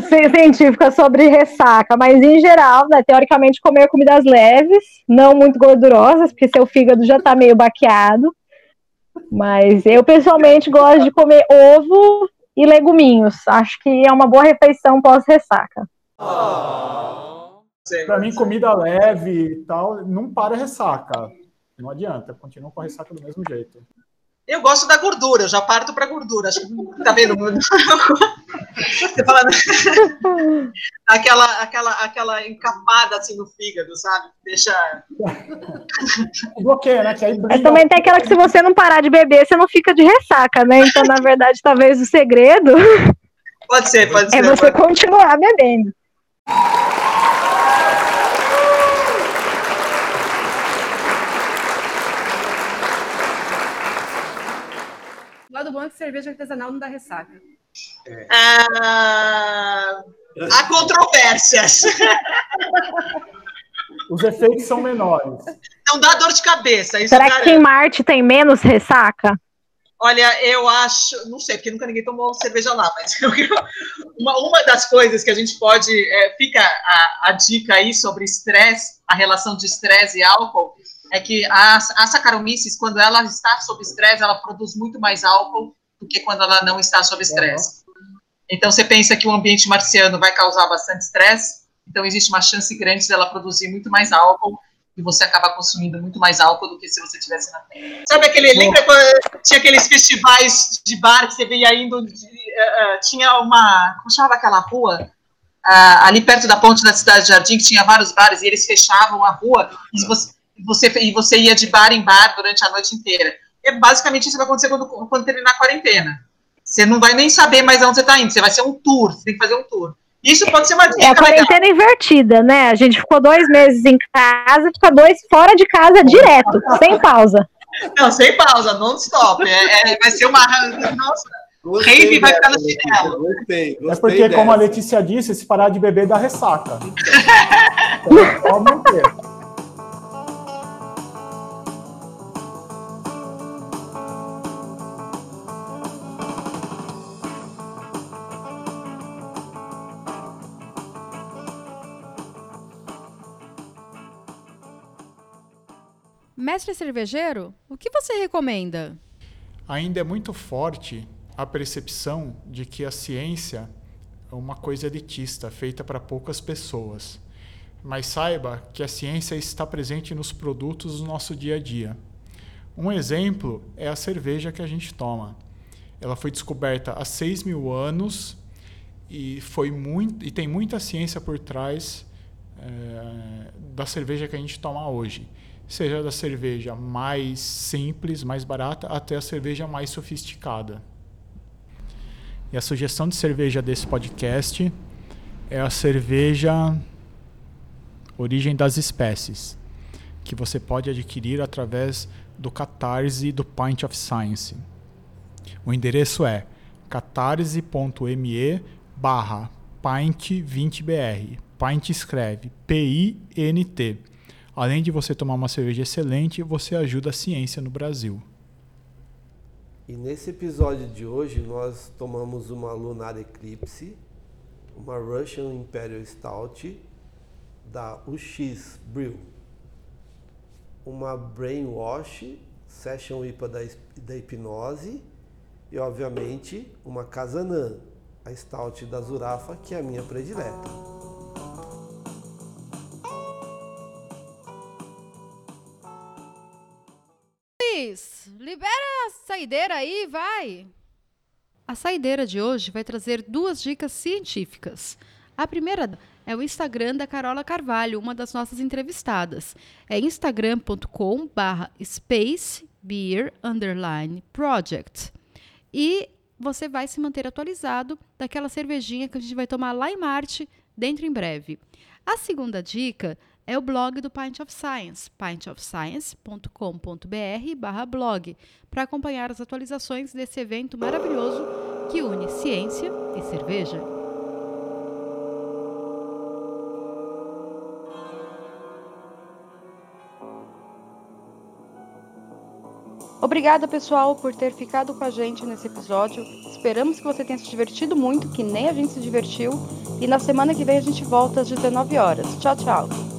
Speaker 7: científicas sobre ressaca, mas em geral, né, teoricamente, comer comidas leves, não muito gordurosas, porque seu fígado já está meio baqueado. Mas eu pessoalmente gosto de comer ovo e leguminhos. Acho que é uma boa refeição pós-ressaca.
Speaker 11: Oh. Para mim, comida leve e tal, não para ressaca. Não adianta, continua com a ressaca do mesmo jeito.
Speaker 8: Eu gosto da gordura, eu já parto para gordura. Acho que tá vendo? Você fala aquela, aquela, aquela encapada assim no fígado, sabe? Deixa.
Speaker 11: Bloqueia, né? Que aí
Speaker 7: Mas também tem aquela que se você não parar de beber, você não fica de ressaca, né? Então, na verdade, talvez o segredo.
Speaker 8: Pode ser, pode
Speaker 7: é
Speaker 8: ser.
Speaker 7: É você
Speaker 8: pode...
Speaker 7: continuar bebendo.
Speaker 10: Que cerveja artesanal não dá ressaca.
Speaker 8: É. Ah, há controvérsias.
Speaker 11: Os efeitos são menores.
Speaker 8: Não dá dor de cabeça.
Speaker 7: Será que em Marte tem menos ressaca?
Speaker 8: Olha, eu acho, não sei, porque nunca ninguém tomou cerveja lá, mas eu, uma, uma das coisas que a gente pode, é, fica a, a dica aí sobre estresse, a relação de estresse e álcool, é que a, a Saccharomyces, quando ela está sob estresse, ela produz muito mais álcool do que quando ela não está sob estresse. Então, você pensa que o ambiente marciano vai causar bastante estresse, então existe uma chance grande dela produzir muito mais álcool e você acaba consumindo muito mais álcool do que se você tivesse na Terra. Sabe aquele, lembra quando tinha aqueles festivais de bar que você veia indo, de, uh, tinha uma, como chamava aquela rua? Uh, ali perto da ponte da Cidade de Jardim, que tinha vários bares e eles fechavam a rua e você, você, e você ia de bar em bar durante a noite inteira. E basicamente isso vai acontecer quando, quando terminar a quarentena. Você não vai nem saber mais aonde você está indo, você vai ser um tour, você tem que fazer um tour. Isso pode ser uma dica
Speaker 7: É a quarentena legal. invertida, né? A gente ficou dois meses em casa, fica dois fora de casa direto, sem pausa.
Speaker 8: Não, sem pausa, non-stop. É, é, vai ser uma. Nossa, o rave vai ficar no chinelo.
Speaker 11: Gostei, gostei é porque, dessa. como a Letícia disse, se parar de beber dá ressaca. Então,
Speaker 5: Mestre cervejeiro, o que você recomenda?
Speaker 4: Ainda é muito forte a percepção de que a ciência é uma coisa elitista, feita para poucas pessoas. Mas saiba que a ciência está presente nos produtos do nosso dia a dia. Um exemplo é a cerveja que a gente toma. Ela foi descoberta há 6 mil anos e, foi muito, e tem muita ciência por trás é, da cerveja que a gente toma hoje seja da cerveja mais simples, mais barata, até a cerveja mais sofisticada. E a sugestão de cerveja desse podcast é a cerveja Origem das Espécies, que você pode adquirir através do Catarse do Pint of Science. O endereço é catarse.me barra pint20br. Pint escreve P-I-N-T. Além de você tomar uma cerveja excelente, você ajuda a ciência no Brasil.
Speaker 3: E nesse episódio de hoje nós tomamos uma Lunar Eclipse, uma Russian Imperial Stout da UX Brew, uma Brainwash Session IPA da, da Hipnose e, obviamente, uma Casanã, a Stout da Zurafa, que é a minha predileta.
Speaker 5: Libera a saideira aí, vai! A saideira de hoje vai trazer duas dicas científicas. A primeira é o Instagram da Carola Carvalho, uma das nossas entrevistadas. É instagram.com barra project. E você vai se manter atualizado daquela cervejinha que a gente vai tomar lá em Marte, dentro em breve. A segunda dica é o blog do Pint of Science, pintofscience.com.br blog, para acompanhar as atualizações desse evento maravilhoso que une ciência e cerveja. Obrigada, pessoal, por ter ficado com a gente nesse episódio. Esperamos que você tenha se divertido muito, que nem a gente se divertiu. E na semana que vem a gente volta às 19 horas. Tchau, tchau.